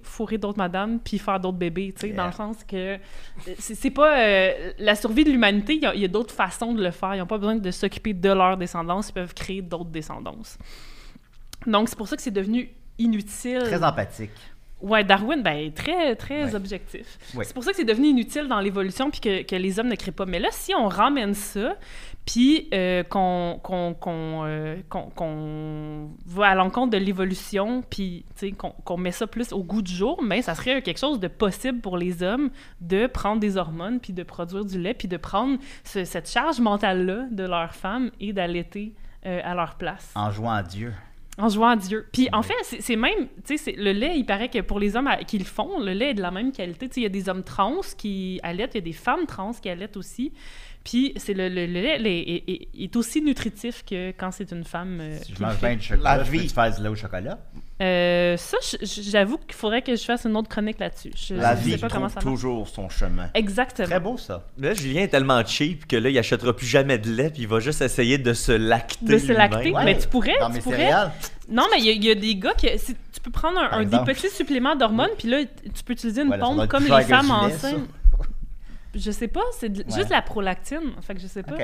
fourrer d'autres madames puis faire d'autres bébés, Yeah. dans le sens que c'est c'est pas euh, la survie de l'humanité. Il y a, d'autres façons de le faire. Ils n'ont pas besoin de s'occuper de leur descendance. Ils peuvent créer d'autres descendances. Donc, c'est pour ça que c'est devenu inutile. Très empathique. Ouais, Darwin, ben, très, très Ouais. objectif. Ouais. C'est pour ça que c'est devenu inutile dans l'évolution puis que, que les hommes ne créent pas. Mais là, si on ramène ça, puis euh, qu'on qu'on, euh, va à l'encontre de l'évolution, puis qu'on met ça plus au goût du jour, mais ça serait quelque chose de possible pour les hommes de prendre des hormones, puis de produire du lait, puis de prendre ce- cette charge mentale-là de leur femme et d'allaiter euh, à leur place. En jouant à Dieu. En jouant à Dieu. Puis en fait, c'est même, tu sais, le lait, il paraît que pour les hommes qui le font, le lait est de la même qualité. Tu sais, il y a des hommes trans qui allaitent, il y a des femmes trans qui allaitent aussi. Puis c'est le, le- le lait le- est, est- est aussi nutritif que quand c'est une femme euh, Si je mange bien de chocolat, La je vie. faire du lait au chocolat? Euh, ça, j'avoue qu'il faudrait que je fasse une autre chronique là-dessus. Je, La je vie sais pas comment trouve toujours son chemin. Exactement. Très beau, ça. Là, Julien est tellement cheap que là, il achètera plus jamais de lait, puis il va juste essayer de se lacter. De se lacter. Ouais. Mais tu pourrais, Dans tu mes pourrais. céréales. Non, mais il y, a- il y a des gars qui. si- tu peux prendre un, un- des petits suppléments d'hormones, puis là, tu peux utiliser une Ouais, là, ça doit pompe comme les femmes enceintes. Je sais pas, c'est de- Ouais. juste la prolactine. Fait que je sais pas.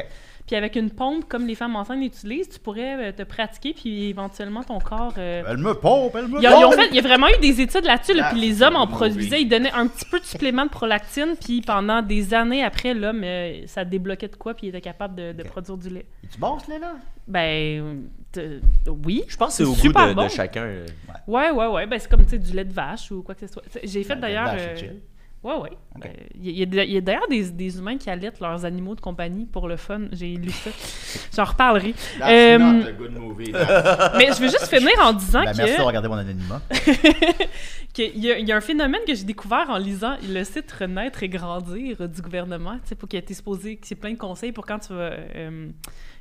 Puis avec une pompe comme les femmes enceintes l'utilisent, tu pourrais euh, te pratiquer, puis éventuellement ton corps. euh, Elle me pompe, elle me Il y, a, ils ont pompe. fait- il y a vraiment eu des études là-dessus, là, Ah, puis les hommes en produisaient, ils donnaient un petit peu de supplément de prolactine, puis pendant des années après, l'homme, euh, ça débloquait de quoi, puis il était capable de, de produire du lait. Tu bosses, là, là? Ben, oui. Je pense que c'est au goût de, bon. de chacun. euh. Ouais, ouais, ouais. Ben, c'est comme, tu sais, du lait de vache ou quoi que ce soit. J'ai fait Ben, d'ailleurs... Ok. Euh, Il y a, d'ailleurs des, des humains qui allaitent leurs animaux de compagnie pour le fun. J'ai lu ça. *laughs* J'en reparlerai. That's Euh, not a good movie. that. *laughs* Mais je veux juste finir en disant Ben, que... merci de regarder mon anonymat. *laughs* qu'il y, y a un phénomène que j'ai découvert en lisant le site Renaître et Grandir du gouvernement, tu sais, pour qu'il ait été supposé, c'est plein de conseils pour quand tu vas, euh,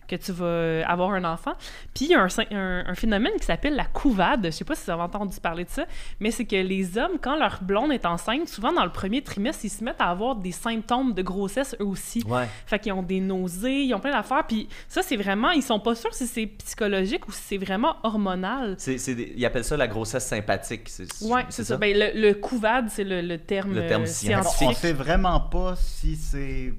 que tu vas avoir un enfant. Puis il y a un, un- un phénomène qui s'appelle la couvade. Je sais pas si vous avez entendu parler de ça, mais c'est que les hommes, quand leur blonde est enceinte, souvent dans le premier trimestre, ils se mettent à avoir des symptômes de grossesse eux aussi. Ouais. Fait qu'ils ont des nausées, ils ont plein d'affaires. Puis ça, c'est vraiment, ils sont pas sûrs si c'est psychologique ou si c'est vraiment hormonal. C'est, des- ils appellent ça la grossesse sympathique. C'est, Ouais, c'est ça. Ben, le, le couvade, c'est le, le terme, Le terme euh, scientifique. On sait vraiment pas si c'est.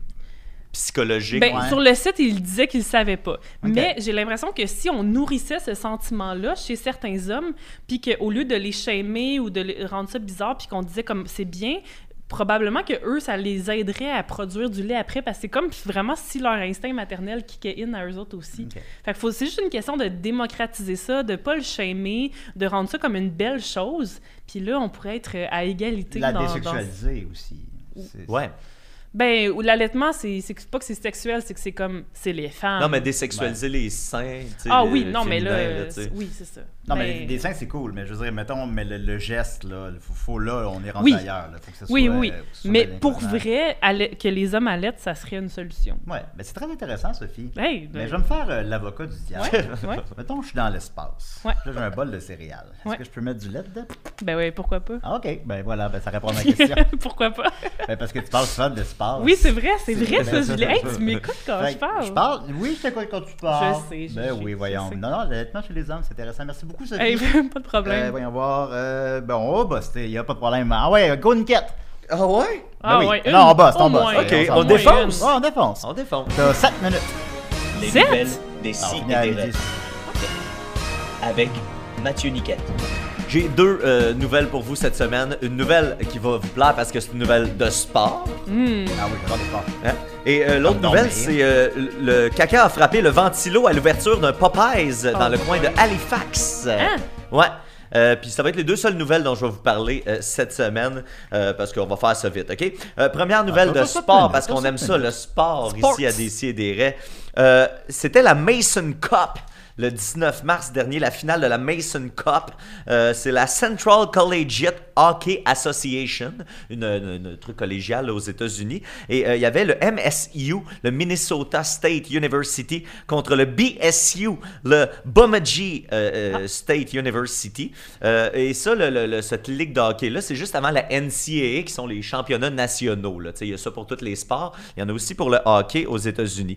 Psychologique. Ben, Ouais. Sur le site, il disait qu'il ne savait pas. Mais j'ai l'impression que si on nourrissait ce sentiment-là chez certains hommes, puis qu'au lieu de les shamer ou de les rendre ça bizarre, puis qu'on disait comme c'est bien, probablement que eux, ça les aiderait à produire du lait après, parce que c'est comme vraiment si leur instinct maternel kickait in à eux autres aussi. Ok. Fait que faut- c'est juste une question de démocratiser ça, de pas le shamer, de rendre ça comme une belle chose, puis là, on pourrait être à égalité La dans, dans- désexualiser aussi. Ouais. Ben, ou l'allaitement, c'est pas que c'est sexuel, c'est que c'est comme, c'est les femmes. Non, mais désexualiser les seins. tu sais, Ah oui, non, mais là, oui, c'est ça. Non, mais Ben, les dessins, c'est cool, mais je veux dire, mettons, mais le, le geste, là, faut, faut là, on est rendu Oui. ailleurs. Là. Faut que ça Oui, soit, oui. euh, soit Mais pour vrai, que les hommes allaitent, ça serait une solution. Ouais, mais c'est très intéressant, Sophie. Hey, Mais ben, je vais me faire euh, l'avocat du diable. Ouais, ouais. *laughs* Mettons, je suis dans l'espace. Ouais. Là, j'ai un bol de céréales. Est-ce Ouais. que je peux mettre du lait dedans? ben ouais, pourquoi pas? Ah, ok. Ben voilà, ben, ça répond à ma *laughs* question. pourquoi pas? ben, parce que tu parles souvent Oui, c'est vrai, c'est vrai, ça. Je Hey, tu m'écoutes quand Fait je parle. Je parle. Oui, je t'écoute quand tu parles. Je sais, je- Ben je- oui, voyons. sais. Non, non, l'allaitement chez les hommes, c'est intéressant. Merci beaucoup, Sophie. Hey, *laughs* pas de problème. Euh, voyons voir. Euh, bon, on va il n'y a pas de problème. Ah ouais, go une quête. Ah ouais? ah Ben oui. ouais, Non, on bosse, on bosse. Ok, on on défonce? Oh, on défonce. On défonce. T'as 7 minutes. Les Sept? nouvelles des si et. Avec Mathieu Niquette. J'ai deux euh, nouvelles pour vous cette semaine. Une nouvelle qui va vous plaire parce que c'est une nouvelle de sport. Hmm. Ah oui, j'adore les sports. Hein? Et euh, l'autre nouvelle, c'est euh, le caca a frappé le ventilo à l'ouverture d'un Popeyes dans Oh. le coin de Halifax. Hein? Ouais. Euh, Puis ça va être les deux seules nouvelles dont je vais vous parler euh, cette semaine euh, parce qu'on va faire ça vite, ok? Euh, première nouvelle Attends, de sport parce qu'on aime ça, le sport Sports. ici à DC et des Raies. Euh, C'était la Mason Cup. Le 19 mars dernier, la finale de la Mason Cup, Euh, c'est la Central Collegiate Hockey Association, une, une- une truc collégial là, aux États-Unis. Et euh, il y avait le MSU, le Minnesota State University, contre le BSU, le Bemidji euh, euh, State University. Euh, et ça, le- le- le- cette ligue de hockey-là, c'est juste avant la NCAA, qui sont les championnats nationaux. là. Il y a ça pour tous les sports. Il y en a aussi pour le hockey aux États-Unis.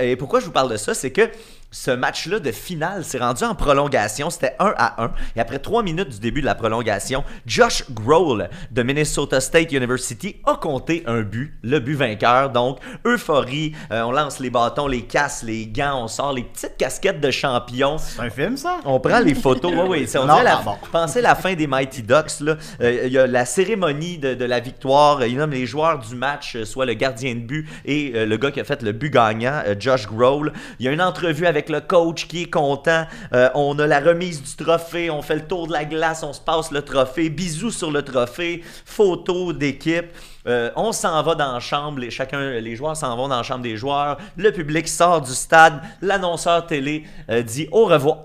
Et pourquoi je vous parle de ça, c'est que ce match-là de finale s'est rendu en prolongation. C'était 1 à 1. Et après 3 minutes du début de la prolongation, Josh Josh Grohl de Minnesota State University a compté un but, le but vainqueur. Donc, euphorie, euh, on lance les bâtons, les casses, les gants, on sort les petites casquettes de champion. C'est un film, ça? On prend les photos. Oui, oui. On Non, la. Pensez la fin des Mighty Ducks. Euh, Il y a la cérémonie de, de la victoire. Il nomme les joueurs du match, euh, soit le gardien de but et euh, le gars qui a fait le but gagnant, Josh Grohl. Il y a une entrevue avec le coach qui est content. On a la remise du trophée. On fait le tour de la glace. On se passe le trophée. Bisous sur le trophée. Photo d'équipe. Euh, on s'en va dans la chambre, les, chacun, les joueurs s'en vont dans la chambre des joueurs, le public sort du stade, l'annonceur télé euh, dit au revoir.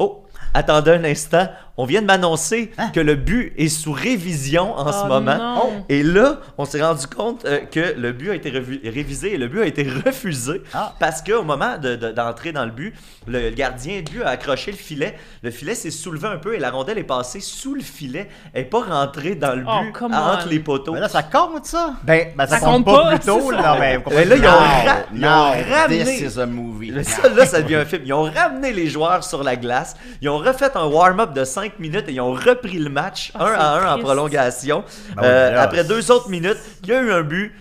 Oh, attendez un instant, on vient de m'annoncer que le but est sous révision en ce Oh moment. non. Et là, on s'est rendu compte euh, que le but a été révisé et le but a été *laughs* refusé Ah. parce qu'au moment de- de- d'entrer dans le but, le gardien de but a accroché le filet. Le filet s'est soulevé un peu et la rondelle est passée sous le filet. Elle n'est pas rentrée dans le Oh, but entre on. les poteaux. Mais là, ça compte, ça? Ben, Ben, ça, Ça compte, compte pas, pas, plus tôt, c'est là. ça. mais Mais là, ils ont, comprenez? ra- ils ont Now, ramené. this is a movie. Ça, là, ça devient un film. Ils ont ramené les joueurs sur la glace. Ils ont refait un warm-up de 5 minutes et ils ont repris le match Ah, un à un en prolongation. Ben Euh, après deux autres minutes, il y a eu un but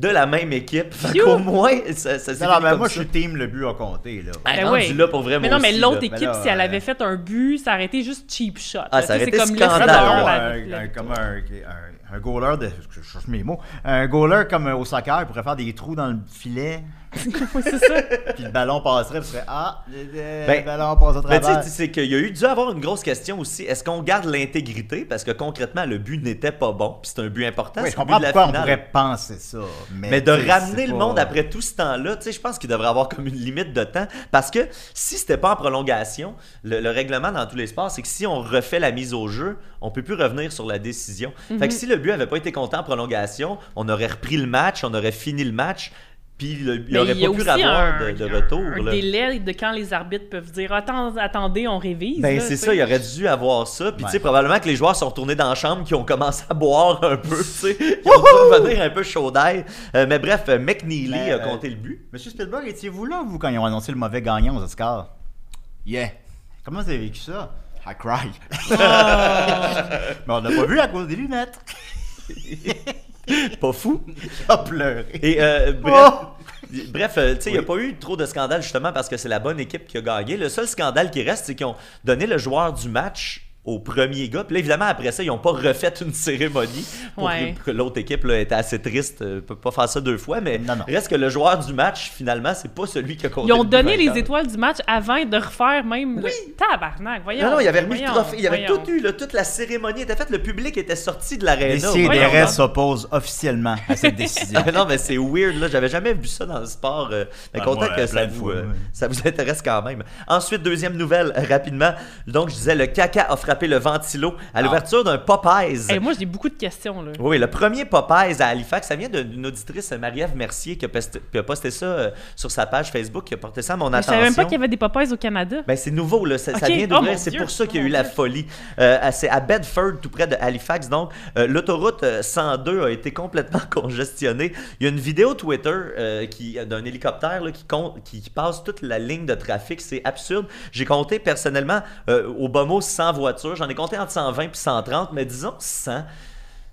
de la même équipe. Fait qu'au moins, ça, ça s'est Non, non, fini mais moi, je suis team, le but a compté, là. Ben oui. là pour vrai, Mais non, mais l'autre là. équipe, Ben là, si elle euh, avait fait un but, ça aurait été juste cheap shot. Ah, là. ça aurait été comme scandaleux. la- un, la- un- comme un, un, un goaler de. Je cherche mes mots. Un goaler comme euh, au soccer, il pourrait faire des trous dans le filet, *laughs* Oui, c'est ça. puis le ballon passerait, puis serait Ah, le, le Ben, ballon passe au Mais tu travers. sais, c'est qu'il y a eu dû avoir une grosse question aussi. Est-ce qu'on garde l'intégrité? Parce que concrètement, le but n'était pas bon. Puis c'est un but important. Oui, je but comprends pourquoi on pourrait penser ça. Mais, Mais de ramener le pas- monde après tout ce temps-là, tu sais, je pense qu'il devrait avoir comme une limite de temps. Parce que si c'était pas en prolongation, le, le règlement dans tous les sports, c'est que si on refait la mise au jeu, on peut plus revenir sur la décision. Fait que si le but avait pas été compté en prolongation, on aurait repris le match, on aurait fini le match, puis le- il Mais aurait il y a pas pu avoir un, de, de un- retour. un là. délai de quand les arbitres peuvent dire Attends, attendez, on révise. Ben c'est ça, il aurait dû avoir ça. Puis tu sais, Ouais. probablement que les joueurs sont retournés dans la chambre, qui ont commencé à boire un peu, tu sais. Ils ont dû revenir un peu chaud d'ail. Euh, mais bref, euh, McNeely Mais, a euh, compté le but. Monsieur Spielberg, étiez-vous là, vous, quand ils ont annoncé le mauvais gagnant aux Oscars? Yeah, Comment vous avez vécu ça? I cry. *laughs* Mais on l'a pas vu à cause des lunettes. *laughs* *laughs* Pas fou. Il a pleuré. Et euh, bref, Oh! bref euh, tu sais, il n'y a pas eu trop de scandales justement parce que c'est la bonne équipe qui a gagné. Le seul scandale qui reste, c'est qu'ils ont donné le joueur du match au premier gars. Puis là, évidemment, après ça, ils n'ont pas refait une *laughs* cérémonie pour Ouais. que, l'autre équipe là, était assez triste. Euh, peut pas faire ça deux fois, mais Non, non. reste que le joueur du match, finalement, c'est pas celui qui a compté Ils ont le donné les étoiles du match avant de refaire même le tabarnak. Voyons. Non, non, il avait remis le voyons, trophée, il avait voyons. tout eu, là, toute la cérémonie était faite, le public était sorti de l'aréna. Les CDRS s'opposent officiellement à cette décision. Ah, *laughs* non, mais c'est weird, là. J'avais jamais vu ça dans le sport. euh, mais Ah, content moi, que ça vous, fois, euh, ouais. ça vous intéresse quand même. Ensuite, deuxième nouvelle, rapidement. Donc, je disais, le caca a le ventilo à l'ouverture d'un Popeyes. Hey, moi, j'ai beaucoup de questions. Là. Oui, le premier Popeyes à Halifax, ça vient d'une auditrice, Marie-Ève Mercier, qui a, posté, qui a posté ça euh, sur sa page Facebook, qui a porté ça à mon Mais Je attention. savais même pas qu'il y avait des Popeyes au Canada. Ben, c'est nouveau, là. Ça, vient Oh, d'ouvrir. mon c'est pour ça qu'il y a Oh, eu la folie. Euh, c'est à Bedford, tout près de Halifax. Donc, euh, l'autoroute euh, 102 a été complètement *laughs* congestionnée. Il y a une vidéo Twitter qui, d'un hélicoptère là, qui, compte, qui, qui passe toute la ligne de trafic. C'est absurde. J'ai compté personnellement au bas mot 100 voitures. J'en ai compté entre 120 et 130, mais disons 100.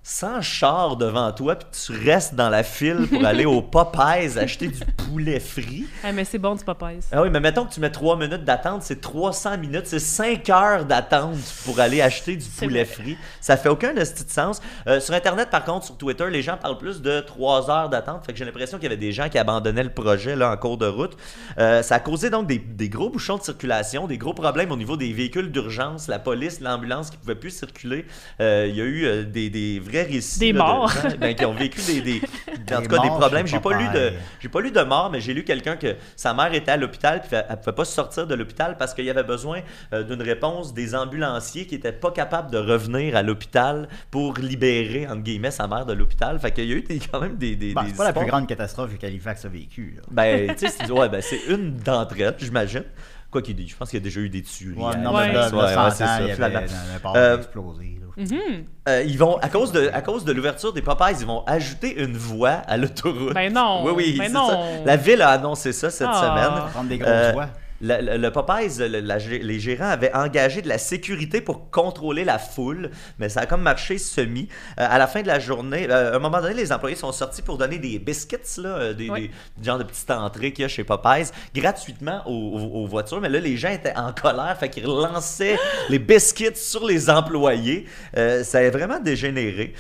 100 chars devant toi, puis tu restes dans la file pour aller au *laughs* Popeyes acheter du poulet frit. Ah, mais c'est bon du Popeyes. Ah oui, mais mettons que tu mets 3 minutes d'attente, c'est 300 minutes, c'est 5 heures d'attente pour aller acheter du poulet frit. Ça fait aucun de sens. Euh, sur Internet, par contre, sur Twitter, les gens parlent plus de 3 heures d'attente. Fait que j'ai l'impression qu'il y avait des gens qui abandonnaient le projet là, en cours de route. Euh, ça a causé donc des, des gros bouchons de circulation, des gros problèmes au niveau des véhicules d'urgence, la police, l'ambulance qui ne pouvaient plus circuler. Euh, Il y a eu des, des vrais récits Des là, de morts. gens, ben, qui ont vécu des, des, *laughs* en Des tout cas, des morts problèmes. chez J'ai pas lu de, j'ai pas lu de mort, mais j'ai lu quelqu'un que sa mère était à l'hôpital puis elle, elle pouvait pas sortir de l'hôpital parce qu'il y avait besoin euh, d'une réponse des ambulanciers qui étaient pas capables de revenir à l'hôpital pour libérer entre guillemets sa mère de l'hôpital. Fait qu'il y a eu des- quand même des, des, Bon, des c'est pas la plus grande catastrophe qu'Halifax a vécue. Ben, tu sais, c'est ouais, ben, c'est une d'entre elles, j'imagine. Quoi qu'il y ait- je pense qu'il y a déjà eu des tueries. Ouais, non, Ouais. mais Ouais, 100 ouais, c'est ça, il y avait finalement. un port Euh, explosé. Mhm. Euh, ils vont, à cause de, à cause de l'ouverture des Popeyes, ils vont ajouter une voie à l'autoroute. Ben non, Oui, oui, ben c'est non. ça. La ville a annoncé ça cette Ah. semaine. Prendre des grosses Euh, le, Popeyes, la les gérants avaient engagé de la sécurité pour contrôler la foule, mais ça a comme marché semi. Euh, à la fin de la journée, euh, à un moment donné, les employés sont sortis pour donner des biscuits, là, euh, des, Ouais. des genres de petites entrées qu'il y a chez Popeyes, gratuitement aux, aux- aux voitures. Mais là, les gens étaient en colère, fait qu'ils relançaient *laughs* les biscuits sur les employés. Euh, ça a vraiment dégénéré.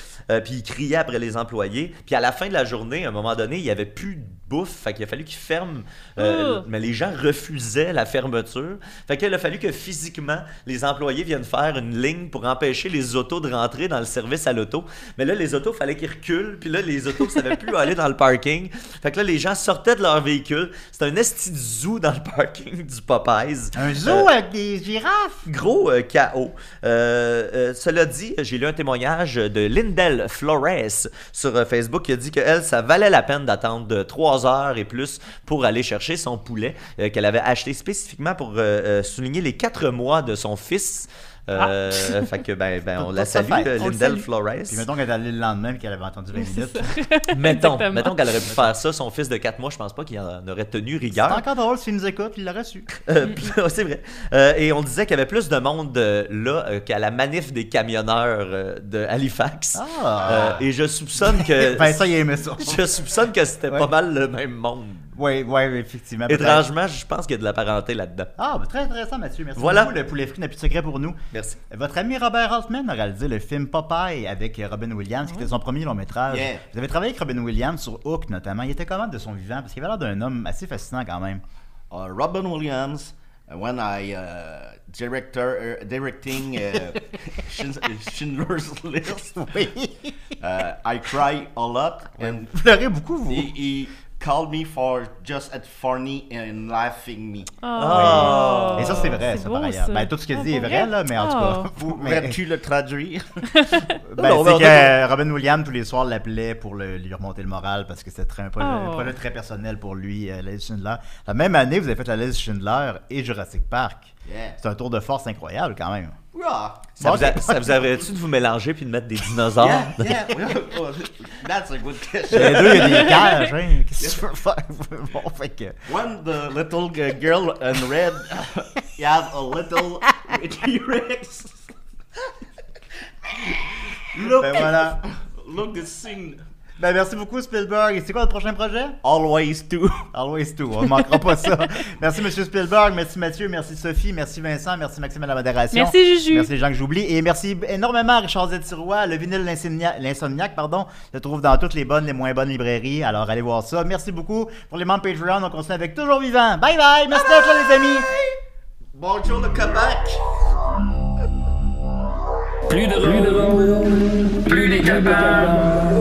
Puis ils criaient après les employés. Puis à la fin de la journée, à un moment donné, il n'y avait plus de bouffe. Fait qu'il a fallu qu'ils ferment. Oh. Mais les gens refusaient la fermeture. Fait qu'il a fallu que physiquement, les employés viennent faire une ligne pour empêcher les autos de rentrer dans le service à l'auto. Mais là, les autos, fallait qu'ils reculent. Puis là, les autos ne savaient plus *laughs* aller dans le parking. Fait que là, les gens sortaient de leur véhicule. C'était un esti de zoo dans le *laughs* parking du Popeyes. Un zoo Euh, avec des girafes? Gros euh, chaos. Euh, euh, cela dit, j'ai lu un témoignage de Lindell Flores sur Facebook qui a dit que elle, ça valait la peine d'attendre de 3 heures et plus pour aller chercher son poulet qu'elle avait acheté spécifiquement pour euh, euh, souligner les 4 mois de son fils. Euh, *laughs* fait que ben, ben, *laughs* on la sa salue, euh, Lindell. Flores. Puis mettons qu'elle est allée le lendemain et qu'elle avait entendu 20 minutes. *laughs* Mettons, mettons qu'elle aurait pu faire ça, son fils de 4 mois, je pense pas qu'il en aurait tenu C'est rigueur. encore drôle s'il nous écoute, il l'aurait su. Euh, c'est vrai. Euh, et on disait qu'il y avait plus de monde euh, là euh, qu'à la manif des camionneurs euh, de Halifax. Ah. Euh, et je soupçonne que Vincent, il aimait ça. je soupçonne que c'était Ouais. pas mal le même monde. Oui, oui, effectivement. Étrangement, je pense qu'il y a de la parenté là-dedans. Ah, ben, très intéressant, Mathieu. Merci Voilà. beaucoup. Le poulet frit n'a plus de secret pour nous. Merci. Votre ami Robert Altman a réalisé le film Popeye avec Robin Williams, qui était son premier long métrage. Yeah. Vous avez travaillé avec Robin Williams sur Hook notamment. Il était comment de son vivant Parce qu'il avait l'air d'un homme assez fascinant quand même. Uh, Robin Williams, uh, when I uh, director uh, directing *laughs* uh, Schindler's List, Oui. uh, I cry a lot, and Vous pleurez beaucoup, vous. he, he called me for just at funny and laughing me. Oh. Et ça, c'est vrai, ça, beau, par ailleurs. ça. Ben, tout ce qu'il Ah, dit est vrai, là, mais en tout Oh. cas. Vous mais- Pourrais-tu le traduire? *laughs* Ben, Non, c'est que a- Robin Williams, tous les soirs, l'appelait pour le- lui remonter le moral parce que c'était très- un projet, Oh. un projet très personnel pour lui, euh, la liste Schindler. La même année, vous avez fait la liste Schindler et Jurassic Park. Yeah. C'est un tour de force incroyable quand même. Ça vous, a- ok. ça vous aurait-tu de vous mélanger puis de mettre des dinosaures? Yeah, yeah. That's a good question. Les deux, il y a des cages, hein. *laughs* Qu'est-ce que tu veux faire? *laughs* Bon, fait que. When the little girl in red *laughs* you have a little T-Rex. look, Ben voilà. look the scene. Ben merci beaucoup Spielberg. Et c'est quoi le prochain projet? Always do. *laughs* Always do. On ne manquera pas ça. Merci Monsieur Spielberg, merci Mathieu, merci Sophie, merci Vincent, merci Maxime à la modération. Merci, Juju. Merci les gens que j'oublie. Et merci énormément à Richard Z. Sirois. Le vinyle L'Insomnia- L'Insomniaque, pardon, se trouve dans toutes les bonnes, les moins bonnes librairies. Alors allez voir ça. Merci beaucoup pour les membres Patreon. On continue avec Toujours Vivant. Bye bye. Merci d'être là les amis. Bonjour le Québec. Plus de rôle, plus les capables,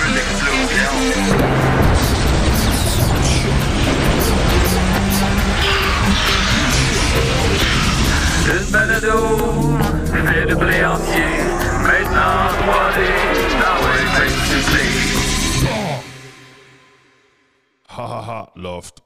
Plus drôle, plus drôle. Manque un peu d'explosion. Une balado fait de blé entier. Maintenant 3D dans le face Ha ha ha, Loft.